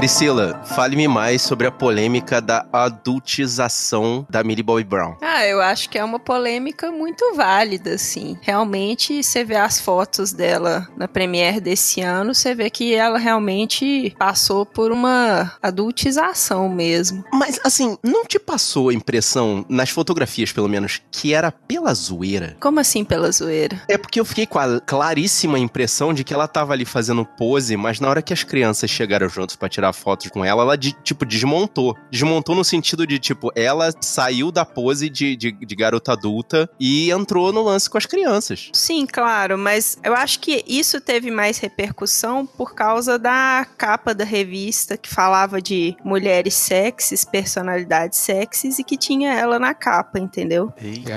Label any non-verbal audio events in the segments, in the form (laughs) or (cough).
Priscila, fale-me mais sobre a polêmica da adultização da Millie Bobby Brown. Ah, eu acho que é uma polêmica muito válida, assim. Realmente, você vê as fotos dela na premiere desse ano, você vê que ela realmente passou por uma adultização mesmo. Mas, assim, não te passou a impressão, nas fotografias pelo menos, que era pela zoeira? Como assim pela zoeira? É porque eu fiquei com a claríssima impressão de que ela tava ali fazendo pose, mas na hora que as crianças chegaram juntos para tirar fotos com ela, ela, de, tipo, desmontou. Desmontou no sentido de, tipo, ela saiu da pose de, de, de garota adulta e entrou no lance com as crianças. Sim, claro, mas eu acho que isso teve mais repercussão por causa da capa da revista que falava de mulheres sexys, personalidades sexys e que tinha ela na capa, entendeu?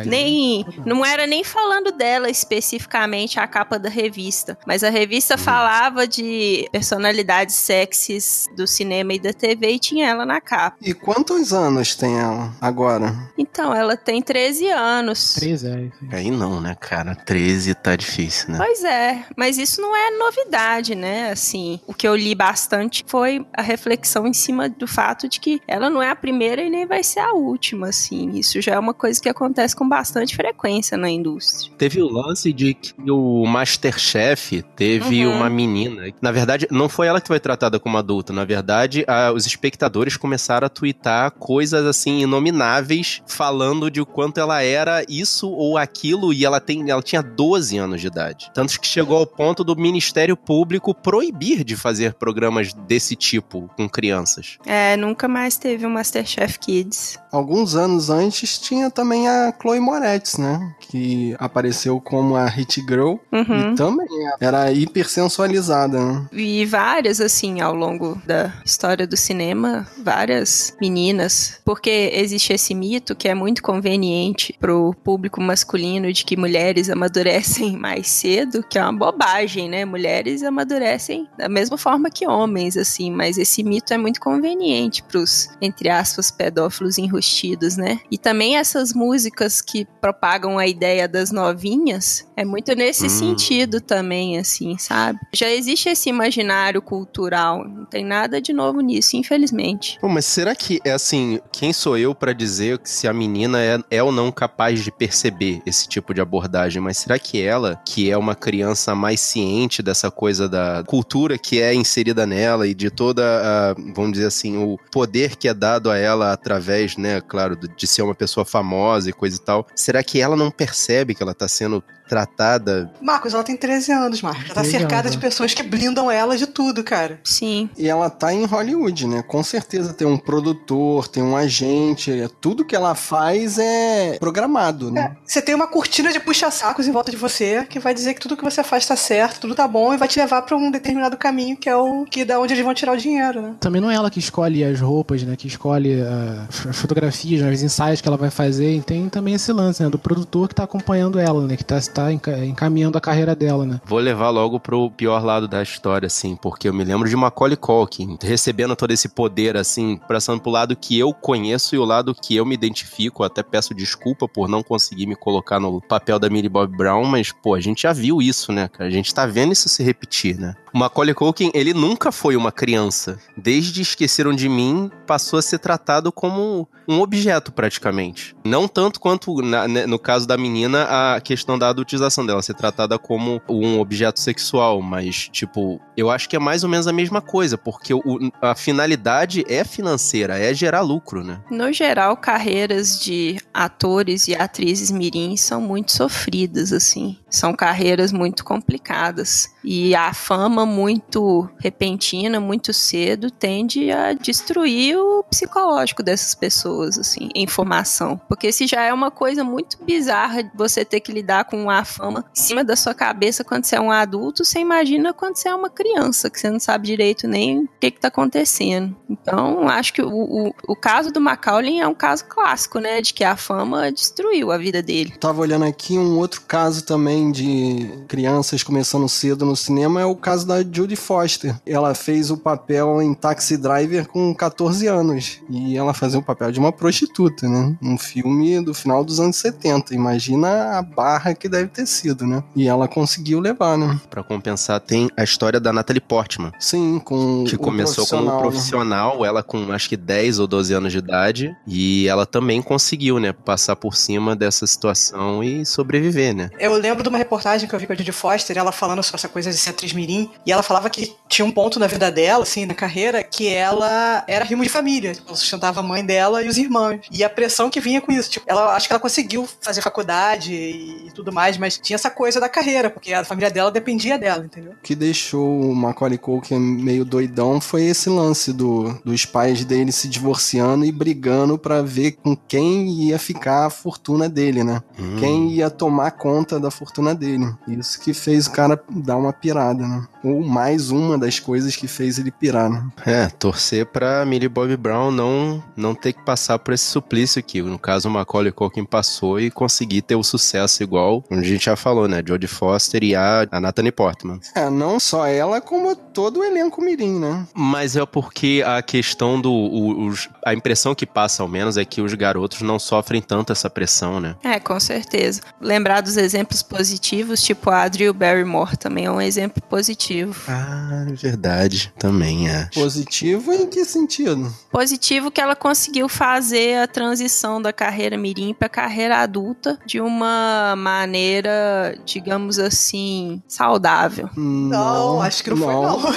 Nem não era nem falando dela especificamente a capa da revista, mas a revista hum. falava de personalidades sexys do cinema e da TV e tinha ela na capa. E quantos anos tem ela agora? Então, ela tem 13 anos. 13, é. Aí não, né, cara? 13 tá difícil, né? Pois é, mas isso não é novidade, né? Assim, o que eu li bastante foi a reflexão em cima do fato de que ela não é a primeira e nem vai ser a última, assim. Isso já é uma coisa que acontece com bastante frequência na indústria. Teve o lance de que o Masterchef teve uhum. uma menina. Na verdade, não foi ela que foi tratada como adulta. Na verdade, a, os espectadores começaram a twittar coisas assim inomináveis, falando de o quanto ela era isso ou aquilo, e ela, tem, ela tinha 12 anos de idade. Tanto que chegou ao ponto do Ministério Público proibir de fazer programas desse tipo com crianças. É, nunca mais teve o um Masterchef Kids. Alguns anos antes tinha também a Chloe Moretz, né? Que apareceu como a Hit Girl uhum. e também era hipersensualizada. Né? E várias, assim, ao longo da história do cinema, várias meninas, porque existe esse mito que é muito conveniente pro público masculino de que mulheres amadurecem (laughs) mais cedo, que é uma bobagem, né? Mulheres amadurecem da mesma forma que homens, assim, mas esse mito é muito conveniente pros, entre aspas, pedófilos enrustidos, né? E também essas músicas que propagam a ideia das novinhas, é muito nesse hum. sentido também, assim, sabe? Já existe esse imaginário cultural, não tem nada de novo nisso, infelizmente. Pô, mas será que é assim, quem sou eu para dizer se a menina é, é ou não capaz de perceber esse tipo de abordagem? Mas será que ela, que é uma criança mais ciente dessa coisa da cultura que é inserida nela e de toda a, vamos dizer assim, o poder que é dado a ela através, né, claro, de ser uma pessoa famosa e coisa e tal, será que ela não percebe que ela tá sendo tratada. Marcos, ela tem 13 anos, Marcos. Ela tá cercada de pessoas que blindam ela de tudo, cara. Sim. E ela tá em Hollywood, né? Com certeza tem um produtor, tem um agente. É, tudo que ela faz é programado, né? É, você tem uma cortina de puxa-sacos em volta de você que vai dizer que tudo que você faz tá certo, tudo tá bom e vai te levar para um determinado caminho que é o que da onde eles vão tirar o dinheiro, né? Também não é ela que escolhe as roupas, né? Que escolhe uh, as fotografias, né? os ensaios que ela vai fazer. E tem também esse lance, né? Do produtor que tá acompanhando ela, né? Que tá, tá encaminhando a carreira dela, né? Vou levar logo pro pior lado da história, assim, porque eu me lembro de Macaulay Culkin recebendo todo esse poder, assim, passando pro lado que eu conheço e o lado que eu me identifico. Até peço desculpa por não conseguir me colocar no papel da Millie Bob Brown, mas, pô, a gente já viu isso, né, cara? A gente tá vendo isso se repetir, né? Macaulay Culkin, ele nunca foi uma criança. Desde Esqueceram de Mim, passou a ser tratado como um objeto, praticamente. Não tanto quanto, na, né, no caso da menina, a questão da adultização dela, ser tratada como um objeto sexual, mas, tipo, eu acho que é mais ou menos a mesma coisa, porque o, a finalidade é financeira, é gerar lucro, né? No geral, carreiras de atores e atrizes mirins são muito sofridas, assim. São carreiras muito complicadas. E a fama muito repentina, muito cedo, tende a destruir o psicológico dessas pessoas, assim, em formação. Porque se já é uma coisa muito bizarra você ter que lidar com a fama em cima da sua cabeça quando você é um adulto, você imagina quando você é uma criança, que você não sabe direito nem o que, está acontecendo. Então, acho que o, o, o caso do Macaulay é um caso clássico, né? De que a fama destruiu a vida dele. Tava olhando aqui um outro caso também de crianças começando cedo no cinema, é o caso da da Judy Foster. Ela fez o papel em Taxi Driver com 14 anos. E ela fazia o papel de uma prostituta, né? Um filme do final dos anos 70. Imagina a barra que deve ter sido, né? E ela conseguiu levar, né? Pra compensar, tem a história da Natalie Portman. Sim, com. Que começou como né? profissional, né? ela com acho que 10 ou 12 anos de idade. E ela também conseguiu, né? Passar por cima dessa situação e sobreviver, né? Eu lembro de uma reportagem que eu vi com a Judy Foster, ela falando sobre essa coisa de ser atriz mirim, e ela falava que tinha um ponto na vida dela, assim, na carreira, que ela era rimo de família. Ela sustentava a mãe dela e os irmãos. E a pressão que vinha com isso. Tipo, ela acho que ela conseguiu fazer faculdade e, e tudo mais, mas tinha essa coisa da carreira, porque a família dela dependia dela, entendeu? O que deixou o Macaulay Culkin meio doidão foi esse lance do, dos pais dele se divorciando e brigando para ver com quem ia ficar a fortuna dele, né? Hum. Quem ia tomar conta da fortuna dele. Isso que fez o cara dar uma pirada, né? Ou mais uma das coisas que fez ele pirar, né? É, torcer pra Millie Bobby Brown não, não ter que passar por esse suplício aqui. No caso, o Macaulay Culkin passou e conseguir ter o sucesso igual, onde a gente já falou, né? Jodie Foster e a, a Natalie Portman. (laughs) É, não só ela, como todo o elenco mirim, né? Mas é porque a questão do... O, os, a impressão que passa, ao menos, é que os garotos não sofrem tanto essa pressão, né? É, com certeza. Lembrar dos exemplos positivos, tipo a Drew Barrymore também é um exemplo positivo. Ah, verdade. Também é. Positivo em que sentido? Positivo que ela conseguiu fazer a transição da carreira mirim para carreira adulta de uma maneira, digamos assim, saudável. Não, acho que não, não. foi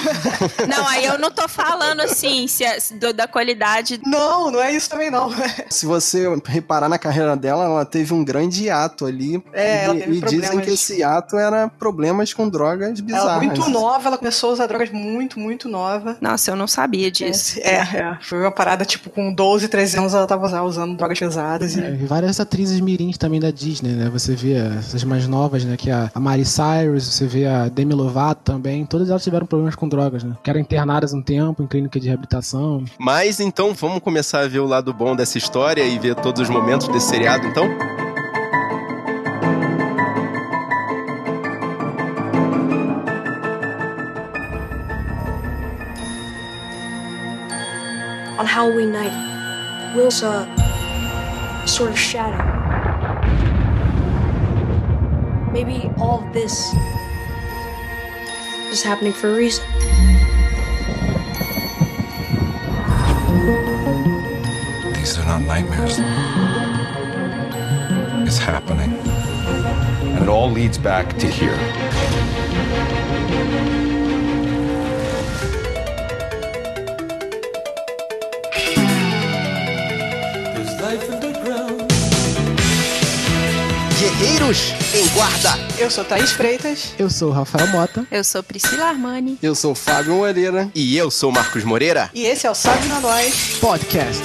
não. (laughs) não, aí eu não tô falando assim se é, do, da qualidade. Não, não é isso também não. se você reparar na carreira dela, ela teve um grande ato ali. É, e, ela teve e dizem que esse ato era problemas com drogas bizarras. Ela muito nova, ela começou a usar drogas muito, muito nova. Nossa, eu não sabia disso. É, é. Foi uma parada, tipo, com 12, 13 anos ela tava usando drogas pesadas. E... É, várias atrizes mirins também da Disney, né? Você vê essas mais novas, né? Que é a Mari Cyrus, você vê a Demi Lovato também. Todas elas tiveram problemas com drogas, né? Que eram internadas um tempo em clínica de reabilitação. Mas então vamos começar a ver o lado bom dessa história e ver todos os momentos desse seriado, então? Halloween night, Will saw uh, a sort of shadow. Maybe all of this is happening for a reason. These are not nightmares. It's happening. And it all leads back to here. Guerreiros em Guarda. Eu sou Thaís Freitas. Eu sou Rafael Mota. Eu sou Priscila Armani. Eu sou Fábio Moreira. E eu sou Marcos Moreira. E esse é o Sabe na Nós Podcast.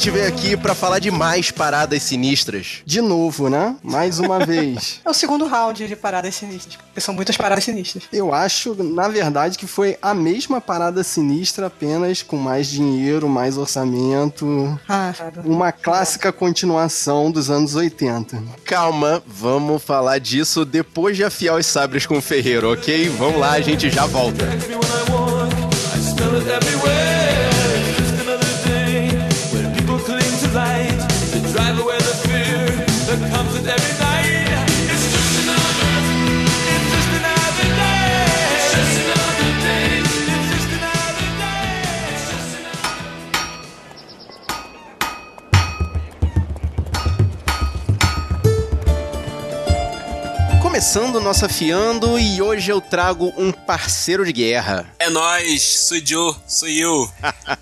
Gente veio aqui para falar de mais paradas sinistras. De novo, né? Mais uma (laughs) vez. É o segundo round de paradas sinistras, porque são muitas paradas sinistras. Eu acho, na verdade, que foi a mesma parada sinistra, apenas com mais dinheiro, mais orçamento. Ah. Uma clássica continuação dos anos 80. Calma, vamos falar disso depois de afiar os sabres com o ferreiro, ok? Vamos lá, a gente já volta. Começando nosso afiando e hoje eu trago um parceiro de guerra. É nós, sou Joe, sou eu.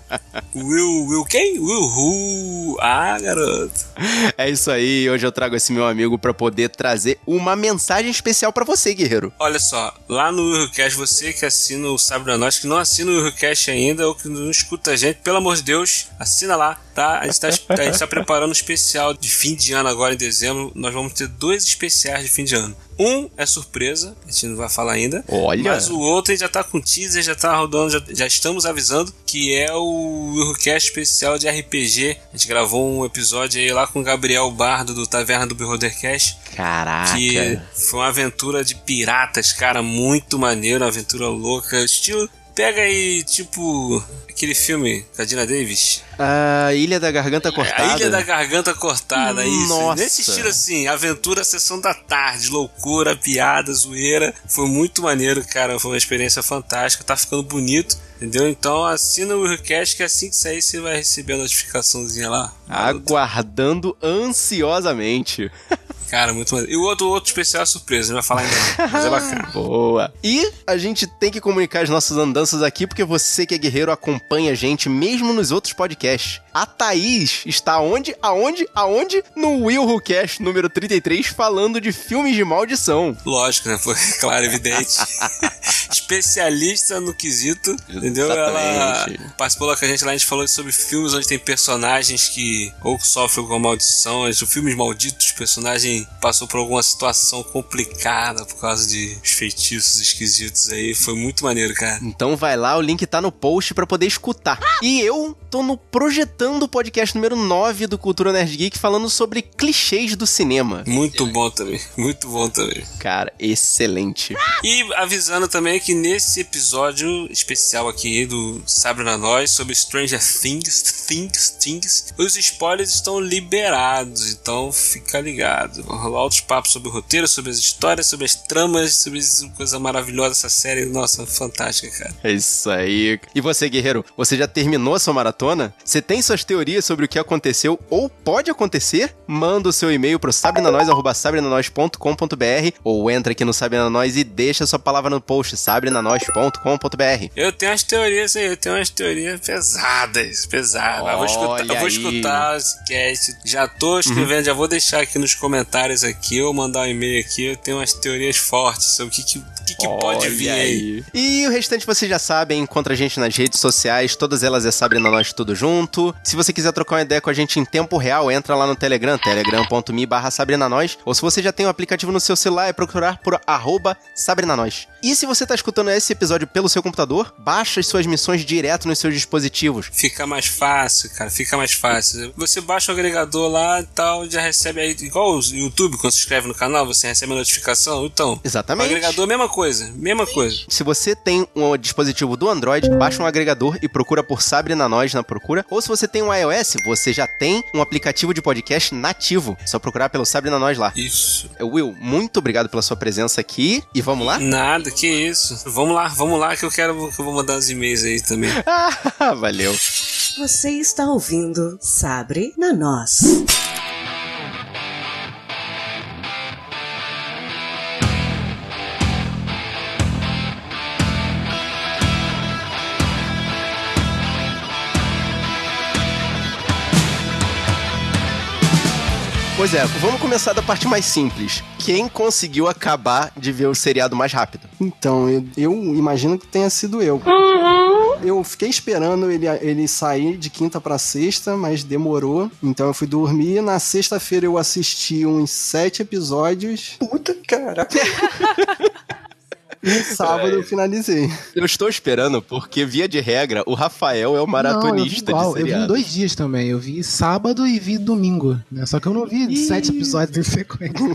(laughs) Will, Will quem? Will Who? Ah, garoto. É isso aí, hoje eu trago esse meu amigo pra poder trazer uma mensagem especial pra você, guerreiro. Olha só, lá no Willcast, você que assina o Sabre Nós, que não assina o Willcast ainda, ou que não escuta a gente, pelo amor de Deus, assina lá, tá? A gente tá, a gente tá preparando um especial de fim de ano agora em dezembro. Nós vamos ter dois especiais de fim de ano. Um é surpresa, a gente não vai falar ainda. Olha. Mas o outro já tá com teaser, já tá rodando, já, já estamos avisando que é o Willcast especial de RPG. A gente gravou um episódio aí lá com o Gabriel Bardo do Taverna do Beholdercast. Caraca. Que foi uma aventura de piratas, cara, muito maneiro, uma aventura louca. Estilo. Pega aí, tipo, aquele filme com a Dina Davis. A Ilha da Garganta Cortada. A Ilha da Garganta Cortada, isso. Nossa. Nesse estilo assim, aventura, sessão da tarde, loucura, piada, zoeira. Foi muito maneiro, cara. Foi uma experiência fantástica. Tá ficando bonito. Entendeu? Então assina o request que assim que sair você vai receber a notificaçãozinha lá. Aguardando ansiosamente. (laughs) Cara, muito maneiro. E o outro, outro especial é surpresa, não vai falar ainda mas é bacana. (laughs) Boa. E a gente tem que comunicar as nossas andanças aqui, porque você que é guerreiro acompanha a gente mesmo nos outros podcasts. A Thaís está onde? Aonde? Aonde? No Will Who Cast número 33, falando de filmes de maldição. Lógico, né? Foi (laughs) claro, evidente. (laughs) (laughs) Especialista no quesito, entendeu? Ela Exatamente. participou lá com a gente lá, a gente falou sobre filmes onde tem personagens que ou sofrem com maldição, os filmes malditos, o personagem passou por alguma situação complicada por causa de feitiços esquisitos aí. Foi muito maneiro, cara. Então vai lá, o link tá no post pra poder escutar. E eu tô no projetando o podcast número 9 do Cultura Nerd Geek falando sobre clichês do cinema. Muito bom também, muito bom também. Cara, excelente. E avisando também que nesse episódio especial aqui do Sabre na Nós sobre Stranger Things, Things, Things, os spoilers estão liberados, então fica ligado. Vão rolar outros papos sobre o roteiro, sobre as histórias, sobre as tramas, sobre essa coisa maravilhosa dessa série. Nossa, fantástica, cara. É isso aí. E você, guerreiro, você já terminou sua maratona? Você tem suas teorias sobre o que aconteceu ou pode acontecer? Manda o seu e-mail pro sabrenanois.com.br ou entra aqui no Sabre na Nós e deixa sua palavra no post sabrenanois.com.br. Eu tenho umas teorias aí, eu tenho umas teorias pesadas, pesadas. eu vou escutar, eu vou escutar esse cast. Já tô escrevendo, já vou deixar aqui nos comentários aqui, eu mandar um e-mail aqui, eu tenho umas teorias fortes sobre o que, que, que, que pode vir aí. E o restante vocês já sabem, encontra a gente nas redes sociais, todas elas é Sabre na Nós tudo junto. Se você quiser trocar uma ideia com a gente em tempo real, entra lá no Telegram, telegram.me barra Nós. Ou se você já tem o aplicativo no seu celular, é procurar por arroba Nós. E se você tá escutando esse episódio pelo seu computador, baixa as suas missões direto nos seus dispositivos. Fica mais fácil, cara, fica mais fácil. Você baixa o agregador lá e tal, já recebe aí, igual o YouTube, quando se inscreve no canal, você recebe a notificação. Então, o Exatamente. agregador, mesma coisa, mesma coisa. Se você tem um dispositivo do Android, baixa um agregador e procura por Sabre na Nós na procura. Ou se você tem um iOS, você já tem um aplicativo de podcast nativo. Só procurar pelo Sabre na Nós lá. Isso. Will, muito obrigado pela sua presença aqui. E vamos lá? Nada, que isso. Vamos lá, vamos lá que eu quero que eu vou mandar os e-mails aí também. (laughs) Ah, valeu. Você está ouvindo Sabre na Nós. Pois é, vamos começar da parte mais simples. Quem conseguiu acabar de ver o seriado mais rápido? Então, eu, eu imagino que tenha sido eu. Eu fiquei esperando ele, ele sair de quinta pra sexta, mas demorou. Então eu fui dormir. Na sexta-feira eu assisti uns sete episódios. Puta, caraca. (laughs) E no sábado eu finalizei. Eu estou esperando porque, via de regra, o Rafael é o maratonista não, eu vi igual. Eu vi dois dias também. Eu vi sábado e vi domingo. Né? Só que eu não vi sete episódios em sequência. (laughs)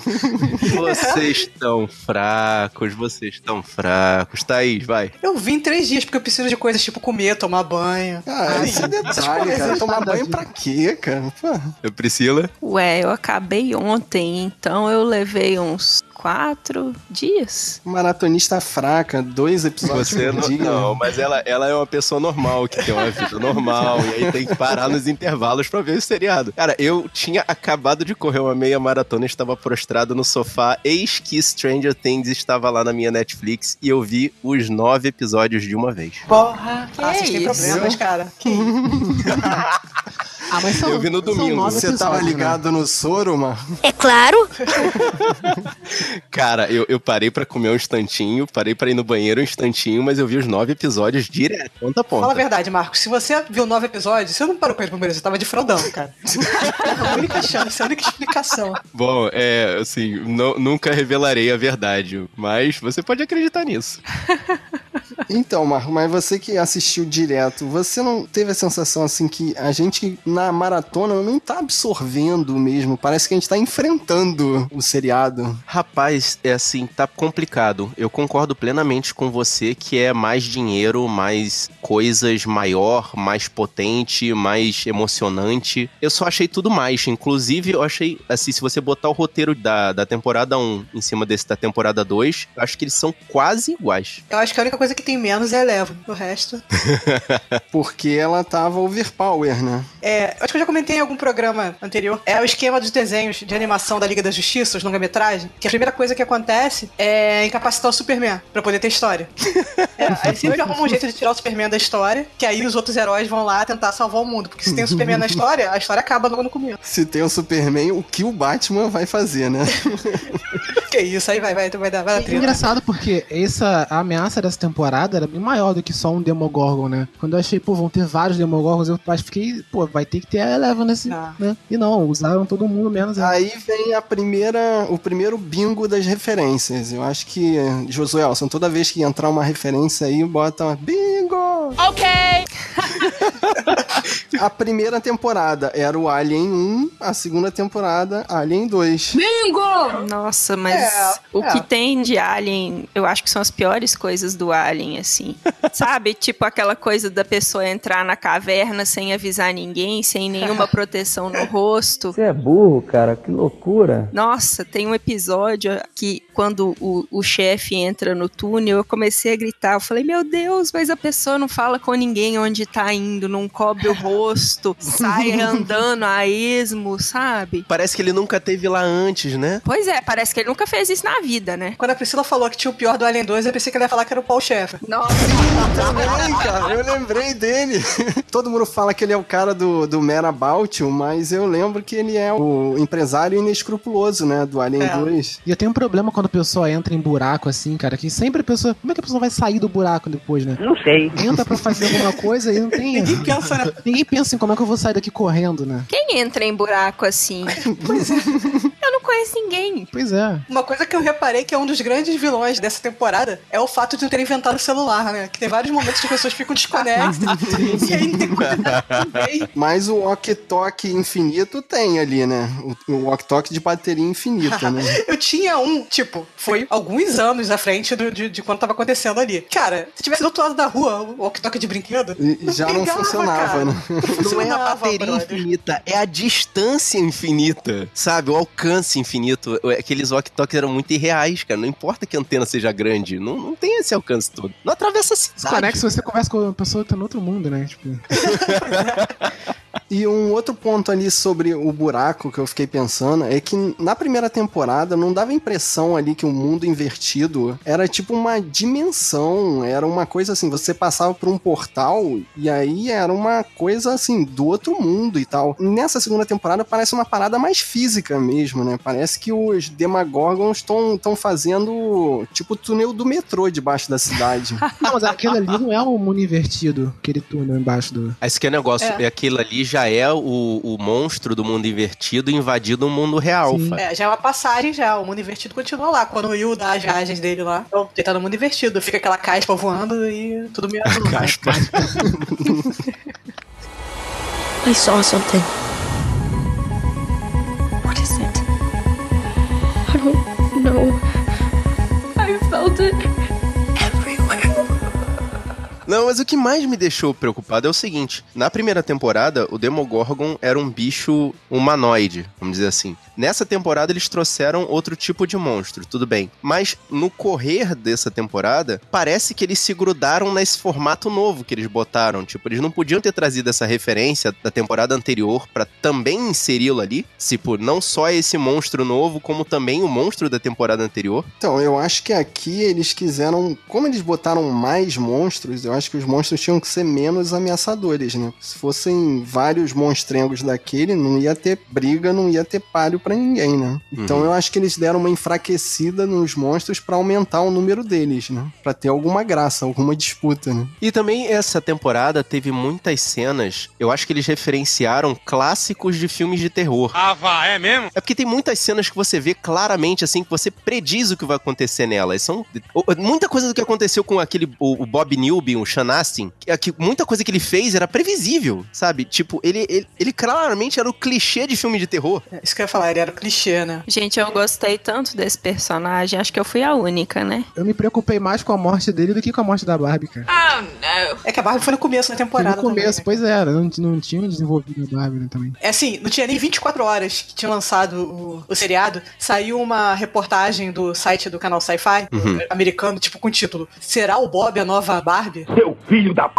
(laughs) Vocês estão fracos, vocês estão fracos. Thaís, vai. Eu vim em três dias porque eu preciso de coisas tipo comer, tomar banho. Ah, esse detalhe, cara. Tomar banho pra quê, cara? Pô. Eu, Priscila. Ué, eu acabei ontem, então eu levei uns quatro dias. Maratonista fraca, dois episódios Você por não, dia. não, mas ela, ela é uma pessoa normal, que tem uma vida normal, e aí tem que parar nos intervalos pra ver o seriado. Cara, eu tinha acabado de correr uma meia maratona, estava prostrado no sofá, eis que Stranger Things estava lá na minha Netflix, e eu vi os nove episódios de uma vez. Porra! Que ah, vocês têm isso? problemas, cara. (laughs) Ah, mas são, Eu vi no domingo. Você tava né? ligado no soro, Mar? É claro. Cara, eu, eu parei pra comer um instantinho, parei pra ir no banheiro um instantinho, mas eu vi os nove episódios direto, ponta a ponta. Fala a verdade, Marcos. Se você viu nove episódios, você não parou com ele primeiro, você tava de fraldão, cara. É a única chance, a única explicação. Bom, é, assim, nu- nunca revelarei a verdade, mas você pode acreditar nisso. (laughs) Então, Marco, mas você que assistiu direto, você não teve a sensação assim que a gente na maratona não tá absorvendo mesmo? Parece que a gente tá enfrentando o seriado. Rapaz, é assim, tá complicado. Eu concordo plenamente com você que é mais dinheiro, mais coisas maior, mais potente, mais emocionante. Eu só achei tudo mais. Inclusive, eu achei, assim, se você botar o roteiro da, da temporada 1 em cima desse da temporada 2, eu acho que eles são quase iguais. Eu acho que a única coisa que tem menos é Eleven. O resto. (laughs) Porque ela tava overpower, né? É, acho que eu já comentei em algum programa anterior. É o esquema dos desenhos de animação da Liga da Justiça, os longa-metragem, que a primeira coisa que acontece é incapacitar o Superman pra poder ter história. (laughs) É, aí sempre arruma um jeito de tirar o Superman da história, que aí os outros heróis vão lá tentar salvar o mundo. Porque se tem o Superman na história, a história acaba logo no começo. Se tem o Superman, o que o Batman vai fazer, né? (laughs) Que isso, aí vai, vai, vai dar, vai dar É treta. engraçado porque essa a ameaça dessa temporada era bem maior do que só um Demogorgon, né? Quando eu achei, pô, vão ter vários Demogorgons, eu acho que fiquei, pô, vai ter que ter a Eleven nesse, Ah. né? E não, usaram todo mundo menos ela. Aí vem a primeira, o primeiro bingo das referências. Eu acho que, Josué Elson, toda vez que entrar uma referência aí, bota uma bingo! Ok! (laughs) A primeira temporada era o Alien 1, a segunda temporada, Alien 2. Nossa, mas É, o é. que tem de Alien, eu acho que são as piores coisas do Alien, assim. (laughs) Sabe? Tipo aquela coisa da pessoa entrar na caverna sem avisar ninguém, sem nenhuma (laughs) proteção no rosto. Você é burro, cara, que loucura. Nossa, tem um episódio que quando o, o chefe entra no túnel, eu comecei a gritar. Eu falei, meu Deus, mas a pessoa não fala com ninguém onde tá indo, não cobre o rosto, (laughs) sai andando a esmo, sabe? Parece que ele nunca teve lá antes, né? Pois é, parece que ele nunca fez isso na vida, né? Quando a Priscila falou que tinha o pior do Alien 2, eu pensei que ela ia falar que era o Paul Schaeffer. Nossa, Também, cara, eu lembrei dele. (laughs) Todo mundo fala que ele é o cara do, do Merabout, mas eu lembro que ele é o empresário inescrupuloso, né, do Alien É. 2. E eu tenho um problema quando a pessoa entra em buraco assim, cara, que sempre a pessoa. Como é que a pessoa vai sair do buraco depois, né? Não sei. Entra pra fazer alguma coisa e não tem. Ninguém pensa, né? Ninguém pensa em como é que eu vou sair daqui correndo, né? quem entra em buraco assim? (laughs) Eu não conheço ninguém. Pois é. Uma coisa que eu reparei que é um dos grandes vilões dessa temporada é o fato de não ter inventado o celular, né? Que tem vários momentos que as pessoas ficam desconectadas (laughs) (laughs) e aí não tem ninguém. Mas o walkie-talkie infinito tem ali, né? O, o walkie-talkie de bateria infinita, né? (laughs) Eu tinha um, tipo, foi alguns anos à frente do- de, de quando tava acontecendo ali. Cara, se tivesse do outro lado da rua, o walkie-talkie de brinquedo, E já não pegava, funcionava, cara. né? Não Não é a bateria brother. infinita, é a distância infinita, sabe? O alcance infinito. Aqueles walkie-talkies eram muito irreais, cara. Não importa que a antena seja grande, não, não tem esse alcance todo. Não atravessa a cidade. Desconecta se você conversa com uma pessoa que tá no outro mundo, né? Tipo. (laughs) E um outro ponto ali sobre o buraco que eu fiquei pensando é que na primeira temporada não dava a impressão ali que o mundo invertido era tipo uma dimensão, era uma coisa assim, você passava por um portal e aí era uma coisa assim do outro mundo e tal. Nessa segunda temporada parece uma parada mais física mesmo, né? Parece que os Demagorgons estão fazendo tipo o túnel do metrô debaixo da cidade. (laughs) Não, mas aquele ali não é um mundo invertido, aquele túnel embaixo do. Esse que é o negócio, É. é. aquilo ali já é o, o monstro do mundo invertido invadindo o mundo real. É, já é uma passagem já. O mundo invertido continua lá. Quando o Will dá as viagens dele lá, então, ele tá no mundo invertido. Fica aquela caspa voando e tudo meio (laughs) azul. Caspa. (laughs) I saw something. What is it? I don't know. I felt it. Não, mas o que mais me deixou preocupado é o seguinte: na primeira temporada, o Demogorgon era um bicho humanoide, vamos dizer assim. Nessa temporada eles trouxeram outro tipo de monstro, tudo bem. Mas no correr dessa temporada, parece que eles se grudaram nesse formato novo que eles botaram. Tipo, eles não podiam ter trazido essa referência da temporada anterior para também inseri-lo ali. Tipo, não só esse monstro novo, como também o monstro da temporada anterior. Então, eu acho que aqui eles quiseram. Como eles botaram mais monstros, eu acho que os monstros tinham que ser menos ameaçadores, né? Se fossem vários monstrengos daquele, não ia ter briga, não ia ter páreo para ninguém, né? Então Uhum. eu acho que eles deram uma enfraquecida nos monstros para aumentar o número deles, né? Pra ter alguma graça, alguma disputa, né? E também essa temporada teve muitas cenas, eu acho que eles referenciaram clássicos de filmes de terror. Ah, vá, é mesmo? É porque tem muitas cenas que você vê claramente, assim, que você prediz o que vai acontecer nelas. São muita coisa do que aconteceu com aquele o, o Bob Newby, o Sean Astin, que, é que muita coisa que ele fez era previsível, sabe? Tipo, ele, ele, ele claramente era o clichê de filme de terror. É, Isso que eu ia falar, ele era o clichê, né? Gente, eu gostei tanto desse personagem, acho que eu fui a única, né? Eu me preocupei mais com a morte dele do que com a morte da Barbie, cara. Oh, não. É que a Barbie foi no começo da Foi temporada. no começo, também, né? pois é, não, não tinha desenvolvido a Barbie né, também. É assim, não tinha nem 24 horas que tinha lançado o, o seriado. Saiu uma reportagem do site do canal Sci-Fi Uhum. americano, tipo com o título: Será o Bob a nova Barbie? Seu filho da p.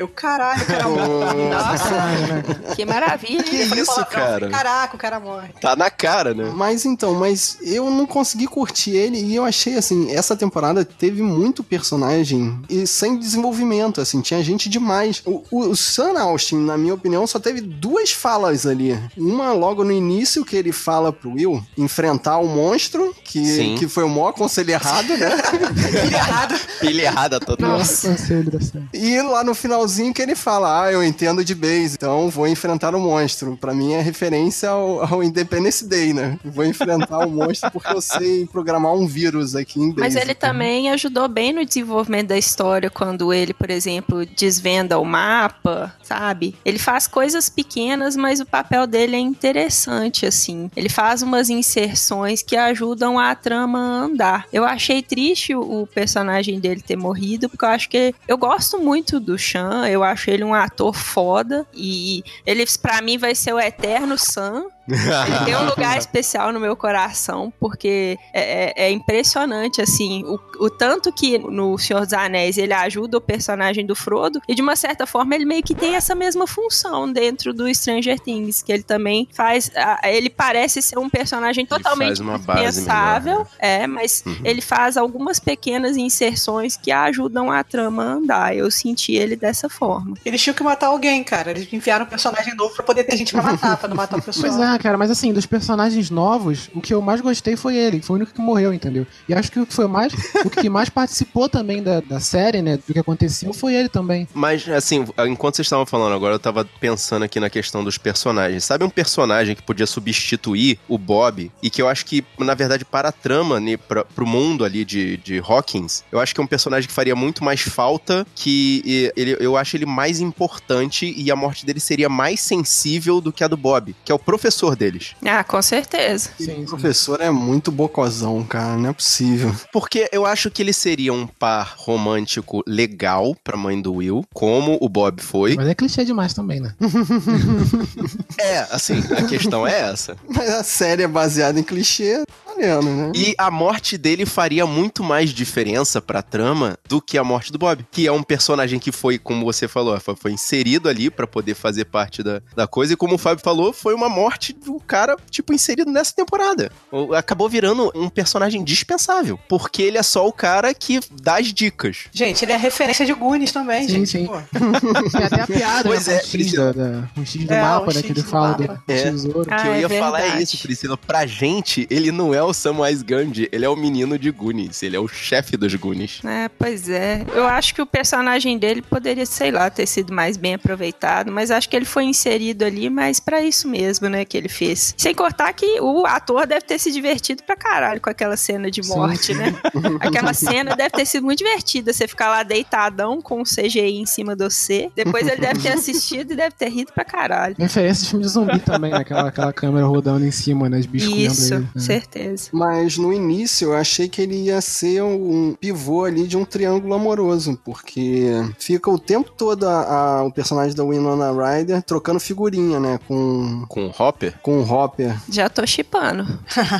Eu, caralho, cara morre. Nossa, Que maravilha. Que falei isso, eu cara? falei, Caraca, o cara morre. Tá na cara, né? Mas então, mas eu não consegui curtir ele e eu achei assim, essa temporada teve muito personagem e sem desenvolvimento, assim, tinha gente demais. O, o, o Sam Austin, na minha opinião, só teve duas falas ali. Uma logo no início que ele fala pro Will enfrentar o monstro, que, Sim. que foi o maior conselho errado, né? (laughs) Ele errado. Pilha errada total. Série. E lá no finalzinho que ele fala, ah, eu entendo de base, então vou enfrentar o monstro. Pra mim é referência ao, ao Independence Day, né? Vou enfrentar o monstro porque eu sei programar um vírus aqui em base. Mas ele também ajudou bem no desenvolvimento da história quando ele, por exemplo, desvenda o mapa, sabe? Ele faz coisas pequenas, mas o papel dele é interessante, assim. Ele faz umas inserções que ajudam a trama a andar. Eu achei triste o o personagem dele ter morrido, porque eu acho que eu gosto muito do Chan, eu acho ele um ator foda e ele pra mim vai ser o eterno Sam. Ele (laughs) tem um lugar especial no meu coração, porque é, é- é impressionante, assim, o, o tanto que no Senhor dos Anéis ele ajuda o personagem do Frodo, e de uma certa forma ele meio que tem essa mesma função dentro do Stranger Things, que ele também faz. a- Ele parece ser um personagem totalmente dispensável, melhor, é, mas Uhum. ele faz algumas pequenas inserções que ajudam a trama a andar. Eu senti ele dessa forma. Eles tinham que matar alguém, cara. Eles enviaram um personagem novo pra poder ter gente pra matar, pra não matar o (laughs) pessoal. Pois é, cara, mas assim, dos personagens novos, o que eu mais gostei foi ele, foi o único que morreu, entendeu? E acho que o que foi mais, o que mais participou também da, da série, né, do que aconteceu, foi ele também. Mas, assim, enquanto vocês estavam falando agora, eu tava pensando aqui na questão dos personagens. Sabe um personagem que podia substituir o Bob? E que eu acho que, na verdade, para a trama, né, pra, pro mundo ali de, de Hawkins, eu acho que é um personagem que faria muito mais falta, que ele, eu acho ele mais importante e a morte dele seria mais sensível do que a do Bob, que é o professor deles. Ah, com certeza. O professor é muito bocozão, cara, não é possível. Porque eu acho que ele seria um par romântico legal pra mãe do Will, como o Bob foi. Mas é clichê demais também, né? (laughs) É, assim, a questão é essa. Mas a série é baseada em clichê, valendo, né? E a morte dele faria muito mais diferença pra trama do que a morte do Bob, que é um personagem que foi, como você falou, foi, inserido ali pra poder fazer parte da, da coisa, e como o Fábio falou, foi uma morte do cara, tipo, inserido nessa temporada. Acabou virando um personagem dispensável, porque ele é só o cara que dá as dicas. Gente, ele é referência de Goonies também, Sim, gente. sim. pô. (laughs) Tem até a piada, Pois né, é, X, da, da- X do É, mapa, o né, X que ele do fala do, do É. tesouro. O que Ah, eu é ia falar é isso, Priscila. Pra gente, ele não é o Samwise Gandhi, ele é o menino de Goonies, ele é o chefe dos Goonies. É, pois é. Eu acho que o personagem dele poderia, sei lá, ter sido mais bem aproveitado, mas acho que ele foi inserido ali, mas pra isso mesmo, né, que ele fez. Sem contar que o ator deve ter se divertido pra caralho com aquela cena de Sim. morte, né? (laughs) Aquela cena deve ter sido muito divertida, você ficar lá deitadão com o CGI em cima do C. Depois ele deve ter assistido e deve ter rido pra caralho. Referência de filme de zumbi também, né? Aquela, aquela câmera rodando em cima, né? Os bichos Isso, comendo ele. né? certeza. Certeza. Mas no início eu achei que ele ia ser um pivô ali de um triângulo amoroso, porque fica o tempo todo a, a, o personagem da Winona Ryder trocando figurinha, né? Com. Com o Hopper? Com o Hopper. Já tô chipando.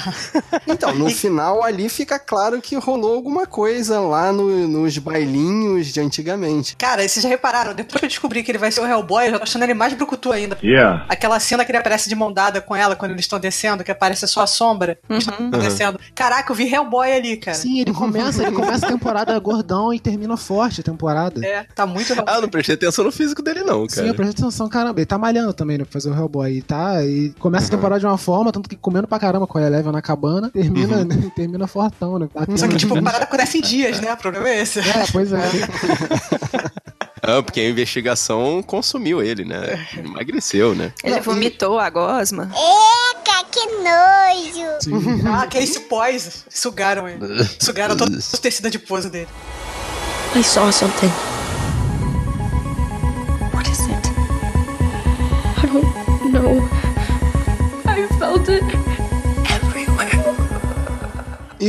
(laughs) então, no final ali fica claro que rolou alguma coisa lá no, nos bailinhos de antigamente. Cara, vocês já repararam? Depois que eu descobri que ele vai ser o Hellboy, eu já tô achando ele mais brucutu ainda. Yeah. Aquela cena que ele aparece de mão dada com ela quando eles estão descendo, que aparece só a sombra. Uhum. Descendo. Caraca, eu vi Hellboy ali, cara. Sim, ele começa, ele começa a temporada gordão e termina forte a temporada. É, tá muito Ah, eu não prestei atenção no físico dele, não, cara. Sim, eu prestei atenção, caramba. Ele tá malhando também, né, pra fazer o Hellboy. E tá, e começa a temporada de uma forma, tanto que comendo pra caramba com a Eleven na cabana, termina, uhum. né, (laughs) termina fortão, né? Só que, tipo, a parada acontece em (laughs) dias, né? O problema é esse. É, pois é. (laughs) Ah, porque a investigação consumiu ele, né? Emagreceu, né? Ele vomitou a gosma. Eca, que nojo! ah, que esse pós sugaram ele. Sugaram todo o tecido de pose dele. I saw something. What is it? I don't know.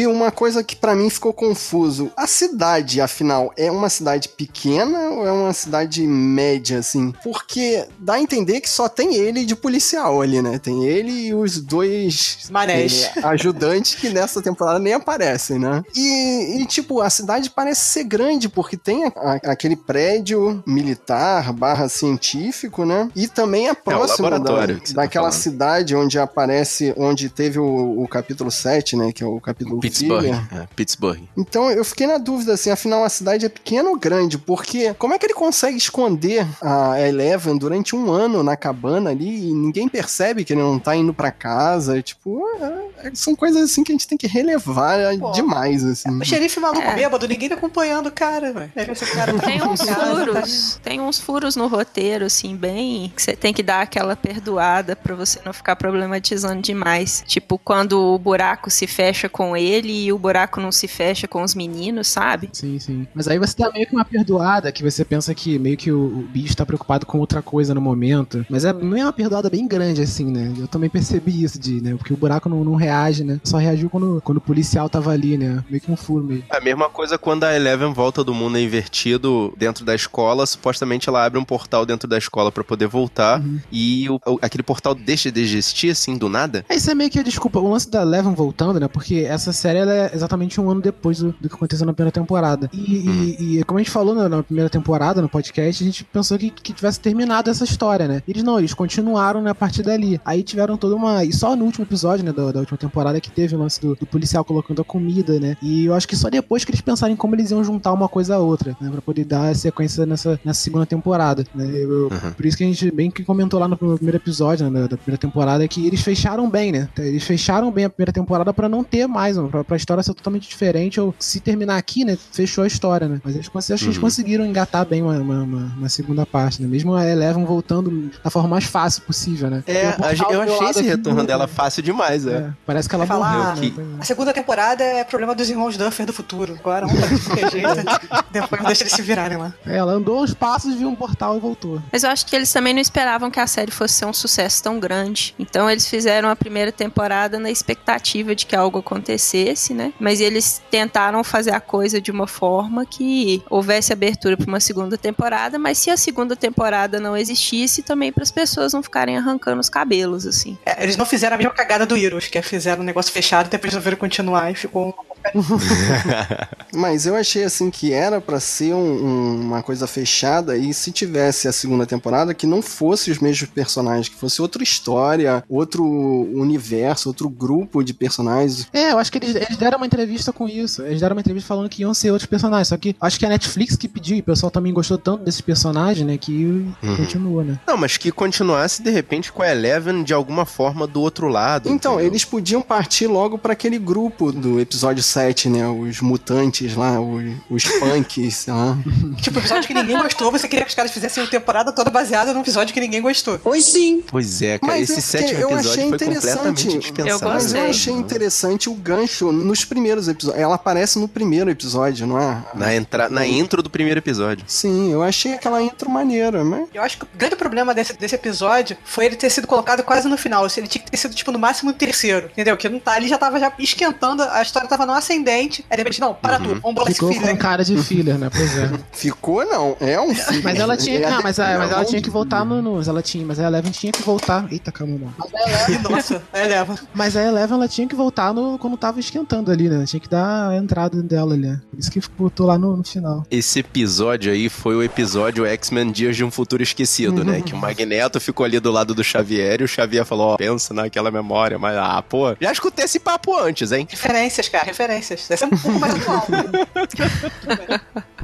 E uma coisa que para mim ficou confuso, a cidade, afinal, é uma cidade pequena ou é uma cidade média, assim? Porque dá a entender que só tem ele de policial ali, né? Tem ele e os dois Marés. é, ajudantes que nessa temporada nem aparecem, né? E, e, tipo, a cidade parece ser grande, porque tem a, a, aquele prédio militar barra científico, né? E também é próximo é, da, tá daquela cidade onde aparece, onde teve o, o capítulo 7, né? Que é o capítulo Pittsburgh. É, Pittsburgh. Então eu fiquei na dúvida, assim, afinal a cidade é pequena ou grande? Porque como é que ele consegue esconder a Eleven durante um ano na cabana ali e ninguém percebe que ele não tá indo pra casa? Tipo, é, é, são coisas assim que a gente tem que relevar Pô, demais, assim. O xerife maluco é. bêbado, ninguém tá acompanhando o cara, velho. Tá tem uns furos, tem uns furos no roteiro, assim, bem, que você tem que dar aquela perdoada pra você não ficar problematizando demais. Tipo, quando o buraco se fecha com ele ele e o buraco não se fecha com os meninos, sabe? Sim, sim. Mas aí você dá meio que uma perdoada, que você pensa que meio que o, o bicho tá preocupado com outra coisa no momento. Mas é meio uma perdoada bem grande, assim, né? Eu também percebi isso, de, né? Porque o buraco não, não reage, né? Só reagiu quando, quando o policial tava ali, né? Meio que um furo meio. É a mesma coisa quando a Eleven volta do mundo invertido dentro da escola, supostamente ela abre um portal dentro da escola para poder voltar uhum. e o, o, aquele portal deixa de existir, assim, do nada. É, isso é meio que, desculpa, o lance da Eleven voltando, né? Porque essa série ela é exatamente um ano depois do, do que aconteceu na primeira temporada. E, e, e como a gente falou na, na, primeira temporada, no podcast, a gente pensou que, que tivesse terminado essa história, né? Eles não, eles continuaram né, a partir dali. Aí tiveram toda uma. E só no último episódio, né, da, da última temporada, que teve o lance do, do, policial colocando a comida, né? E eu acho que só depois que eles pensaram em como eles iam juntar uma coisa a outra, né? Pra poder dar sequência nessa, nessa segunda temporada. Né? Eu, uhum. Por isso que a gente bem que comentou lá no primeiro episódio né, da, da, primeira temporada que eles fecharam bem, né? Eles fecharam bem a primeira temporada para não ter mais, pra, pra história ser totalmente diferente, ou se terminar aqui, né, fechou a história, né? Mas eles, acho que eles uhum. conseguiram engatar bem uma, uma, uma, uma, segunda parte, né? Mesmo a Eleven voltando da forma mais fácil possível, né? É, eu achei esse retorno dela fácil demais, é. é. Parece que ela falar, morreu. Que... A segunda temporada é problema dos irmãos Duffer do futuro. Agora um de qualquer jeito, (laughs) depois deixa eles se virarem lá. É, ela andou uns passos, viu um portal e voltou. Mas eu acho que eles também não esperavam que a série fosse ser um sucesso tão grande. Então eles fizeram a primeira temporada na expectativa de que algo acontecesse, né? Mas eles tentaram fazer a coisa de uma forma que houvesse abertura para uma segunda temporada, mas se a segunda temporada não existisse, também para as pessoas não ficarem arrancando os cabelos, assim. É, eles não fizeram a mesma cagada do Heroes, que é fizeram um negócio fechado depois resolveram continuar e ficou (laughs) Mas eu achei assim que era para ser um, um, uma coisa fechada e se tivesse a segunda temporada que não fosse os mesmos personagens, que fosse outra história, outro universo, outro grupo de personagens. É, eu acho que eles, eles deram uma entrevista com isso. Eles deram uma entrevista falando que iam ser outros personagens. Só que acho que a Netflix que pediu e o pessoal também gostou tanto desses personagens, né? Que uhum. continua, né? Não, mas que continuasse de repente com a Eleven de alguma forma do outro lado. Então, entendeu? eles podiam partir logo para aquele grupo do episódio 7, né? Os mutantes lá, os, os punks, sei (laughs) lá. Tipo, episódio que ninguém gostou, você queria que os caras fizessem uma temporada toda baseada num episódio que ninguém gostou. Pois sim. Pois é, cara, Mas esse é sétimo eu episódio achei foi interessante. completamente dispensável. Mas eu achei interessante o gancho nos primeiros episódios. Ela aparece no primeiro episódio, não é? Na, entra... na intro do primeiro episódio. Sim, eu achei aquela intro maneira, mas. Eu acho que o grande problema desse, desse episódio foi ele ter sido colocado quase no final. Ele tinha que ter sido, tipo, no máximo no terceiro. Entendeu? Que não tá, ele já tava já esquentando, a história tava no ascendente. Aí de repente, não, para tudo, vamos bolar esse Ficou filho. com cara de filler, né? Pois é. (laughs) Ficou não, é um filho. Mas ela tinha que. É Não, mas, a- mas ela não, tinha que voltar no. no- Ela tinha, mas a Eleven tinha que voltar. Eita, calma, mano. (laughs) Nossa, é, leva. Mas a Eleven ela tinha que voltar no, quando tava esquentando ali, né? Tinha que dar a entrada dela ali. Por isso que botou lá no, no final. Esse episódio aí foi o episódio X-Men Dias de um Futuro Esquecido, né? Que o Magneto ficou ali do lado do Xavier e o Xavier falou, ó, pensa naquela memória, mas ah, pô, já escutei esse papo antes, hein? Referências, cara, referências. Deve ser um pouco mais atual.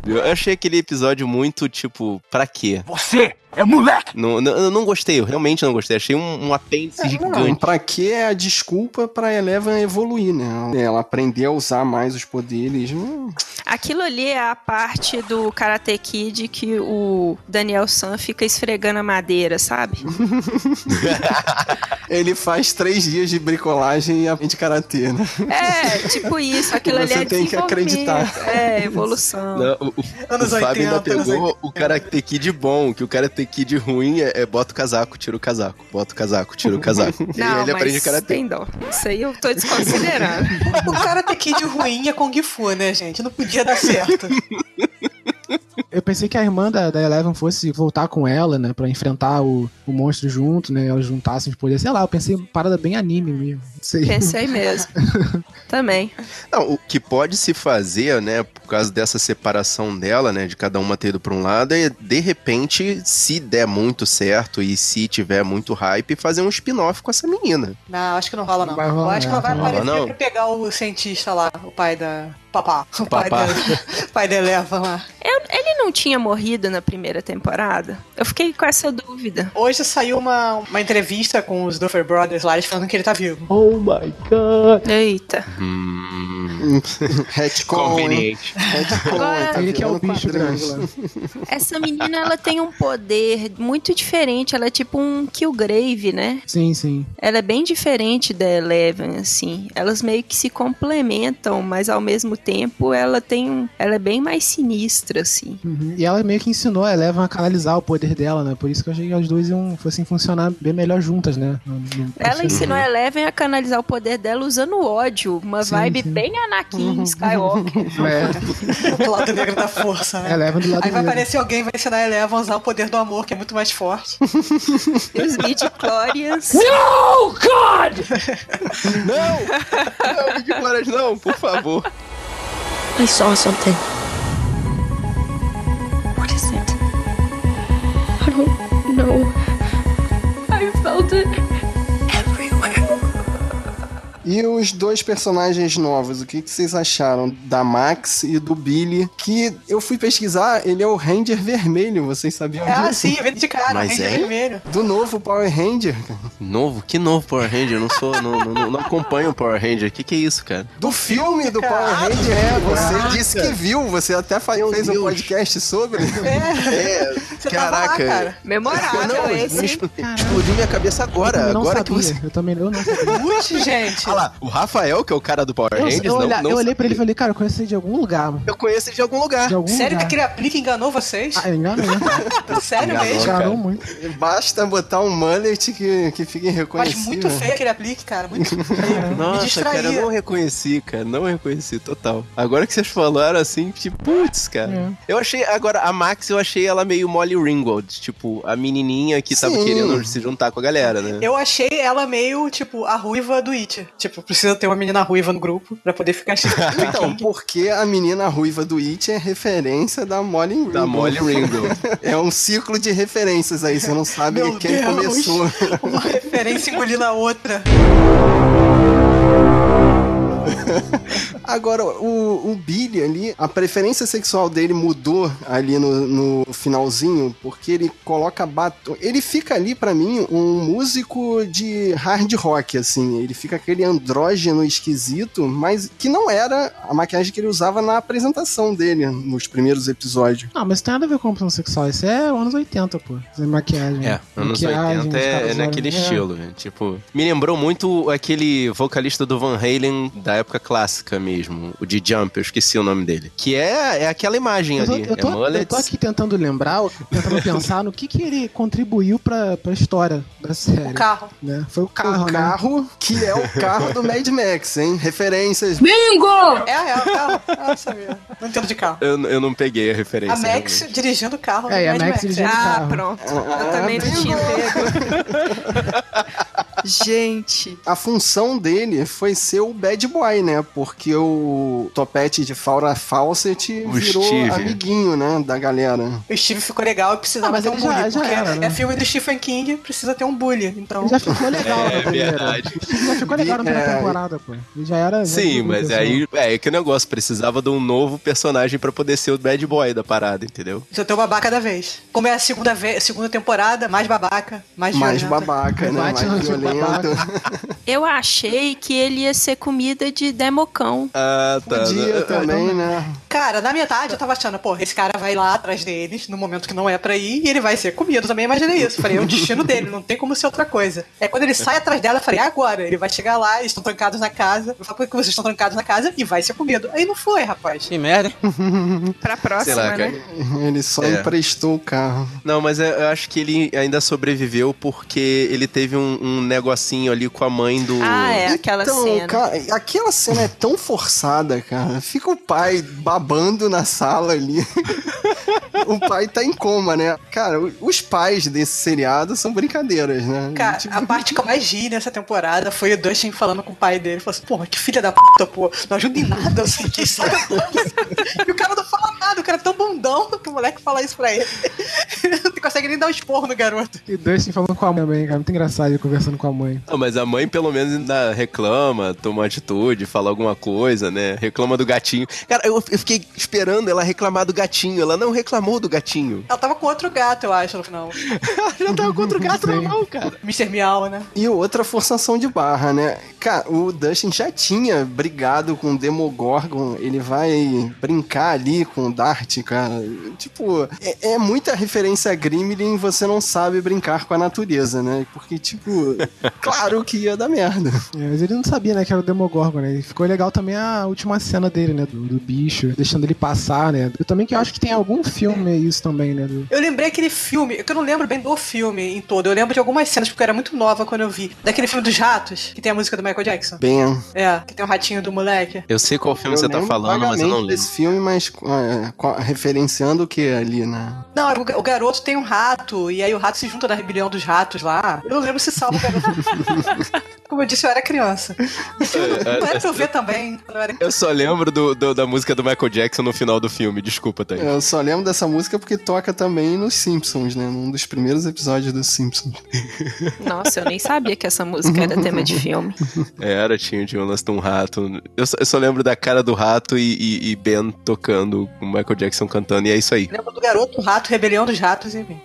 Eu achei aquele episódio muito, tipo, pra quê? Você é moleque! Não, não, eu não gostei, eu realmente não gostei. Achei um, um apêndice Não, gigante. pra que é a desculpa pra Eleven evoluir, né? Ela aprender a usar mais os poderes. Hum, Aquilo ali é a parte do Karate Kid que o Daniel San fica esfregando a madeira, sabe? (laughs) Ele faz três dias de bricolagem e aprende karatê, né? É, tipo isso. Aquilo ali Você é tem que acreditar. É, evolução. Não, o, o, Anos o Fábio ainda 80, anos pegou o Karate Kid bom, que o Karate Kid ruim é, é bota o casaco, tira o casaco, bota o casaco, tira o casaco. (laughs) e Não, aí ele mas aprende Karate. tem dó. Isso aí eu tô desconsiderando. (laughs) o cara ter kid ruim é Kung Fu, né, gente? Não podia dar certo. (laughs) Eu pensei que a irmã da, da Eleven fosse voltar com ela, né? Pra enfrentar o, o monstro junto, né? Elas juntassem os poderes. Sei lá, eu pensei parada bem anime mesmo. Não sei. Pensei mesmo. (laughs) Também. Não, o que pode se fazer, né, por causa dessa separação dela, né, de cada uma ter ido pra um lado, é de repente, se der muito certo e se tiver muito hype, fazer um spin-off com essa menina. Não, acho que não rola, não. Vai rolar, eu acho que ela vai não aparecer não. pra pegar o cientista lá, o pai da. Papá. O pai Papá. da. pai da Eleva lá. Eu- ele não tinha morrido na primeira temporada? Eu fiquei com essa dúvida. Hoje saiu uma, uma entrevista com os Duffer Brothers lá, eles falando que ele tá vivo. Oh my god. Eita. Hum, conveniente. (laughs) Retcon, Agora- tá Ele que é o bicho grande lá. Essa menina, ela tem um poder muito diferente. Ela é tipo um Killgrave, né? Sim, sim. Ela é bem diferente da Eleven, assim. Elas meio que se complementam, mas ao mesmo tempo ela tem um. Ela é bem mais sinistra, assim. Uhum. E ela meio que ensinou a Eleven a canalizar o poder dela, né? Por isso que eu achei que as duas iam, fossem funcionar bem melhor juntas, né? No- no- Ela ensinou a Eleven a canalizar o poder dela usando ódio. Uma Sim, vibe sim. bem Anakin Skywalker. (laughs) É, O lado negro da força, né? Eleven do lado Aí vai negro. aparecer alguém e vai ensinar a Eleva a usar o poder do amor, que é muito mais forte. E os midi-chlorians. (laughs) Oh God! Não! Não, Glórias, não, por favor. I saw something. What is it? I don't know. I felt it. E os dois personagens novos, o que, que vocês acharam da Max e do Billy? Que eu fui pesquisar, ele é o Ranger Vermelho, vocês sabiam Ah, disso? sim, vendo de cara, Mas Ranger é? vermelho. Do novo Power Ranger. Novo? Que novo Power Ranger? Eu não sou, não, não, não acompanho o Power Ranger. Que que é isso, cara? Do filme do Power Ranger, é, você disse que viu, você até fa- fez um Deus. podcast sobre. (laughs) É, Você tava lá, caraca. cara. Memorável não, esse. expl- explodiu minha cabeça Eu agora. Agora sabia. que você. Eu também eu não sabia. Putz, gente. Lá, o Rafael, que é o cara do Power Eu, Rangers, eu, não, olha- não eu olhei pra ele e falei, cara, eu conheço ele de algum lugar. mano. Eu conheço ele de algum lugar. De algum Sério que lugar. aquele aplique enganou vocês? Ah, enganou. (laughs) Sério enganou, mesmo? cara. Enganou muito. Basta botar um mullet que, que fica Mas irreconhecível. muito feio aquele aplique, cara. Muito (laughs) feio. Me Nossa, cara, eu não reconheci, cara. Não reconheci, total. Agora que vocês falaram assim, tipo, putz, cara. Eu achei, agora, a Max, eu achei ela meio Molly Ringwald. Tipo, a menininha que tava Sim. querendo se juntar com a galera, né? Eu achei ela meio, tipo, a ruiva do It. Tipo, precisa ter uma menina ruiva no grupo pra poder ficar (laughs) Então, porque a menina ruiva do It é referência da Molly Ringwald. Da Molly Ringwald. É um ciclo de referências aí, você não sabe Meu quem Deus. começou. Uma referência engolindo a outra. (laughs) Agora, o, o Billy ali, a preferência sexual dele mudou ali no, no finalzinho, porque ele coloca batom. Ele fica ali, pra mim, um músico de hard rock, assim. Ele fica aquele andrógeno esquisito, mas que não era a maquiagem que ele usava na apresentação dele, nos primeiros episódios. Não, mas tem nada a ver com opção sexual. Isso é anos 80, pô. Fazer maquiagem. É, anos Maquiagem, 80 os é, é naquele é. estilo, velho. Tipo, me lembrou muito aquele vocalista do Van Halen da época clássica mesmo, o de Jump, eu esqueci o nome dele. Que é, é aquela imagem Eu tô, ali. eu, tô, é eu tô aqui tentando lembrar, tentando pensar no que, que ele contribuiu pra, pra história da série. O carro. Né? Foi o carro, o né? carro, que é o carro do Mad Max, hein? Referências. Bingo! É, é, o carro. Ah, eu sabia. Não entendo de carro. Eu, eu não peguei a referência. A Max realmente. dirigindo o carro. É, do a Mad Max dirigindo o é. carro. Ah, pronto. Eu também não tinha (laughs) pego. Gente. A função dele foi ser o bad boy, né? Porque o topete de Faura Fawcett O virou Steve. amiguinho, né? Da galera. O Steve ficou legal e precisava Ah, ter um já- bully. já porque era, né? é filme do Stephen King, precisa ter um bully. Então. Ele já ficou (laughs) legal É, na primeira. verdade. Ele já ficou legal na primeira É. temporada, pô. Ele já era. já Sim, era mas pessoa. aí é que negócio, precisava de um novo personagem pra poder ser o bad boy da parada, entendeu? Precisa ter o babaca da vez. Como é a segunda, vez, segunda temporada, mais babaca, mais Mais violenta. babaca, né? Mais violento. (laughs) Eu achei que ele ia ser comida de democão. Ah, tá. Podia também, né? Cara, na metade eu tava achando, pô, esse cara vai lá atrás deles, no momento que não é pra ir, e ele vai ser comido. Eu também imaginei isso. Falei, é o destino dele, não tem como ser outra coisa. É quando ele sai atrás dela, eu falei, agora, ele vai chegar lá, eles estão trancados na casa. Eu falei, por que vocês estão trancados na casa? E vai ser comido. Aí não foi, rapaz. Que merda. (laughs) Pra próxima, Sei lá, né? Ele só É. emprestou o carro. Não, mas eu eu acho que ele ainda sobreviveu porque ele teve um, um negocinho ali com a mãe do. Ah, é, aquela então, cena. cara, aquela cena é tão forçada, cara. Fica o pai babando na sala ali. (laughs) o pai tá em coma, né? Cara, o- os pais desse seriado são brincadeiras, né? Cara, Tipo, a parte que eu mais ri nessa temporada foi o Dustin falando com o pai dele. Falou assim, porra, que filha da puta, pô. Não ajuda em nada, assim, que saca (laughs) E o cara não fala nada, o cara é tão bundão que o moleque fala isso pra (laughs) ele. não consegue nem dar um esporro no garoto. E Dustin falando com a mãe também, cara. Muito engraçado ele conversando com a mãe. Não, mas a mãe pelo menos ainda reclama, toma atitude, fala alguma coisa, né? Reclama do gatinho. Cara, eu, eu fiquei esperando ela reclamar do gatinho. Ela não reclamou do gatinho. Ela tava com outro gato, eu acho, no final. (laughs) Já tava contra o gato na mão, cara. Mr. Meow, né? E outra forçação de barra, né? Cara, o Dustin já tinha brigado com o Demogorgon, ele vai brincar ali com o Dart, cara. Tipo, é, é muita referência a Gremlin, você não sabe brincar com a natureza, né? Porque, tipo, (laughs) claro que ia dar merda. É, mas ele não sabia, né, que era o Demogorgon, né? E ficou legal também a última cena dele, né? Do, do bicho, deixando ele passar, né? Eu também que acho que tem algum filme isso também, né? do- Eu lembrei aquele filme, que eu não lembro bem do filme em todo. Eu lembro de algumas cenas, porque eu era muito nova quando eu vi. Daquele filme dos ratos, que tem a música do Michael Jackson. Ben. É, que tem o ratinho do moleque. Eu sei qual filme eu você tá falando, mas eu não lembro. desse filme, mas é, referenciando o que ali, né? Não, o, ga- o garoto tem um rato, e aí o rato se junta na rebelião dos ratos lá. Eu não lembro se salva o garoto. (laughs) Como eu disse, eu era criança. É, Não era pra eu ver também. quando eu era Eu só lembro do, do- da música do Michael Jackson no final do filme. Desculpa, Thaís. Eu só lembro dessa música porque toca também nos Simpsons, né? Num dos primeiros episódios dos Simpsons. Nossa, eu nem sabia que essa música era tema de (laughs) filme. Era, tinha, lance de um rato. Eu só, eu só lembro da cara do rato e, e- e Ben tocando, o Michael Jackson cantando, e é isso aí. Lembro do garoto, o rato, rebelião dos ratos e vem.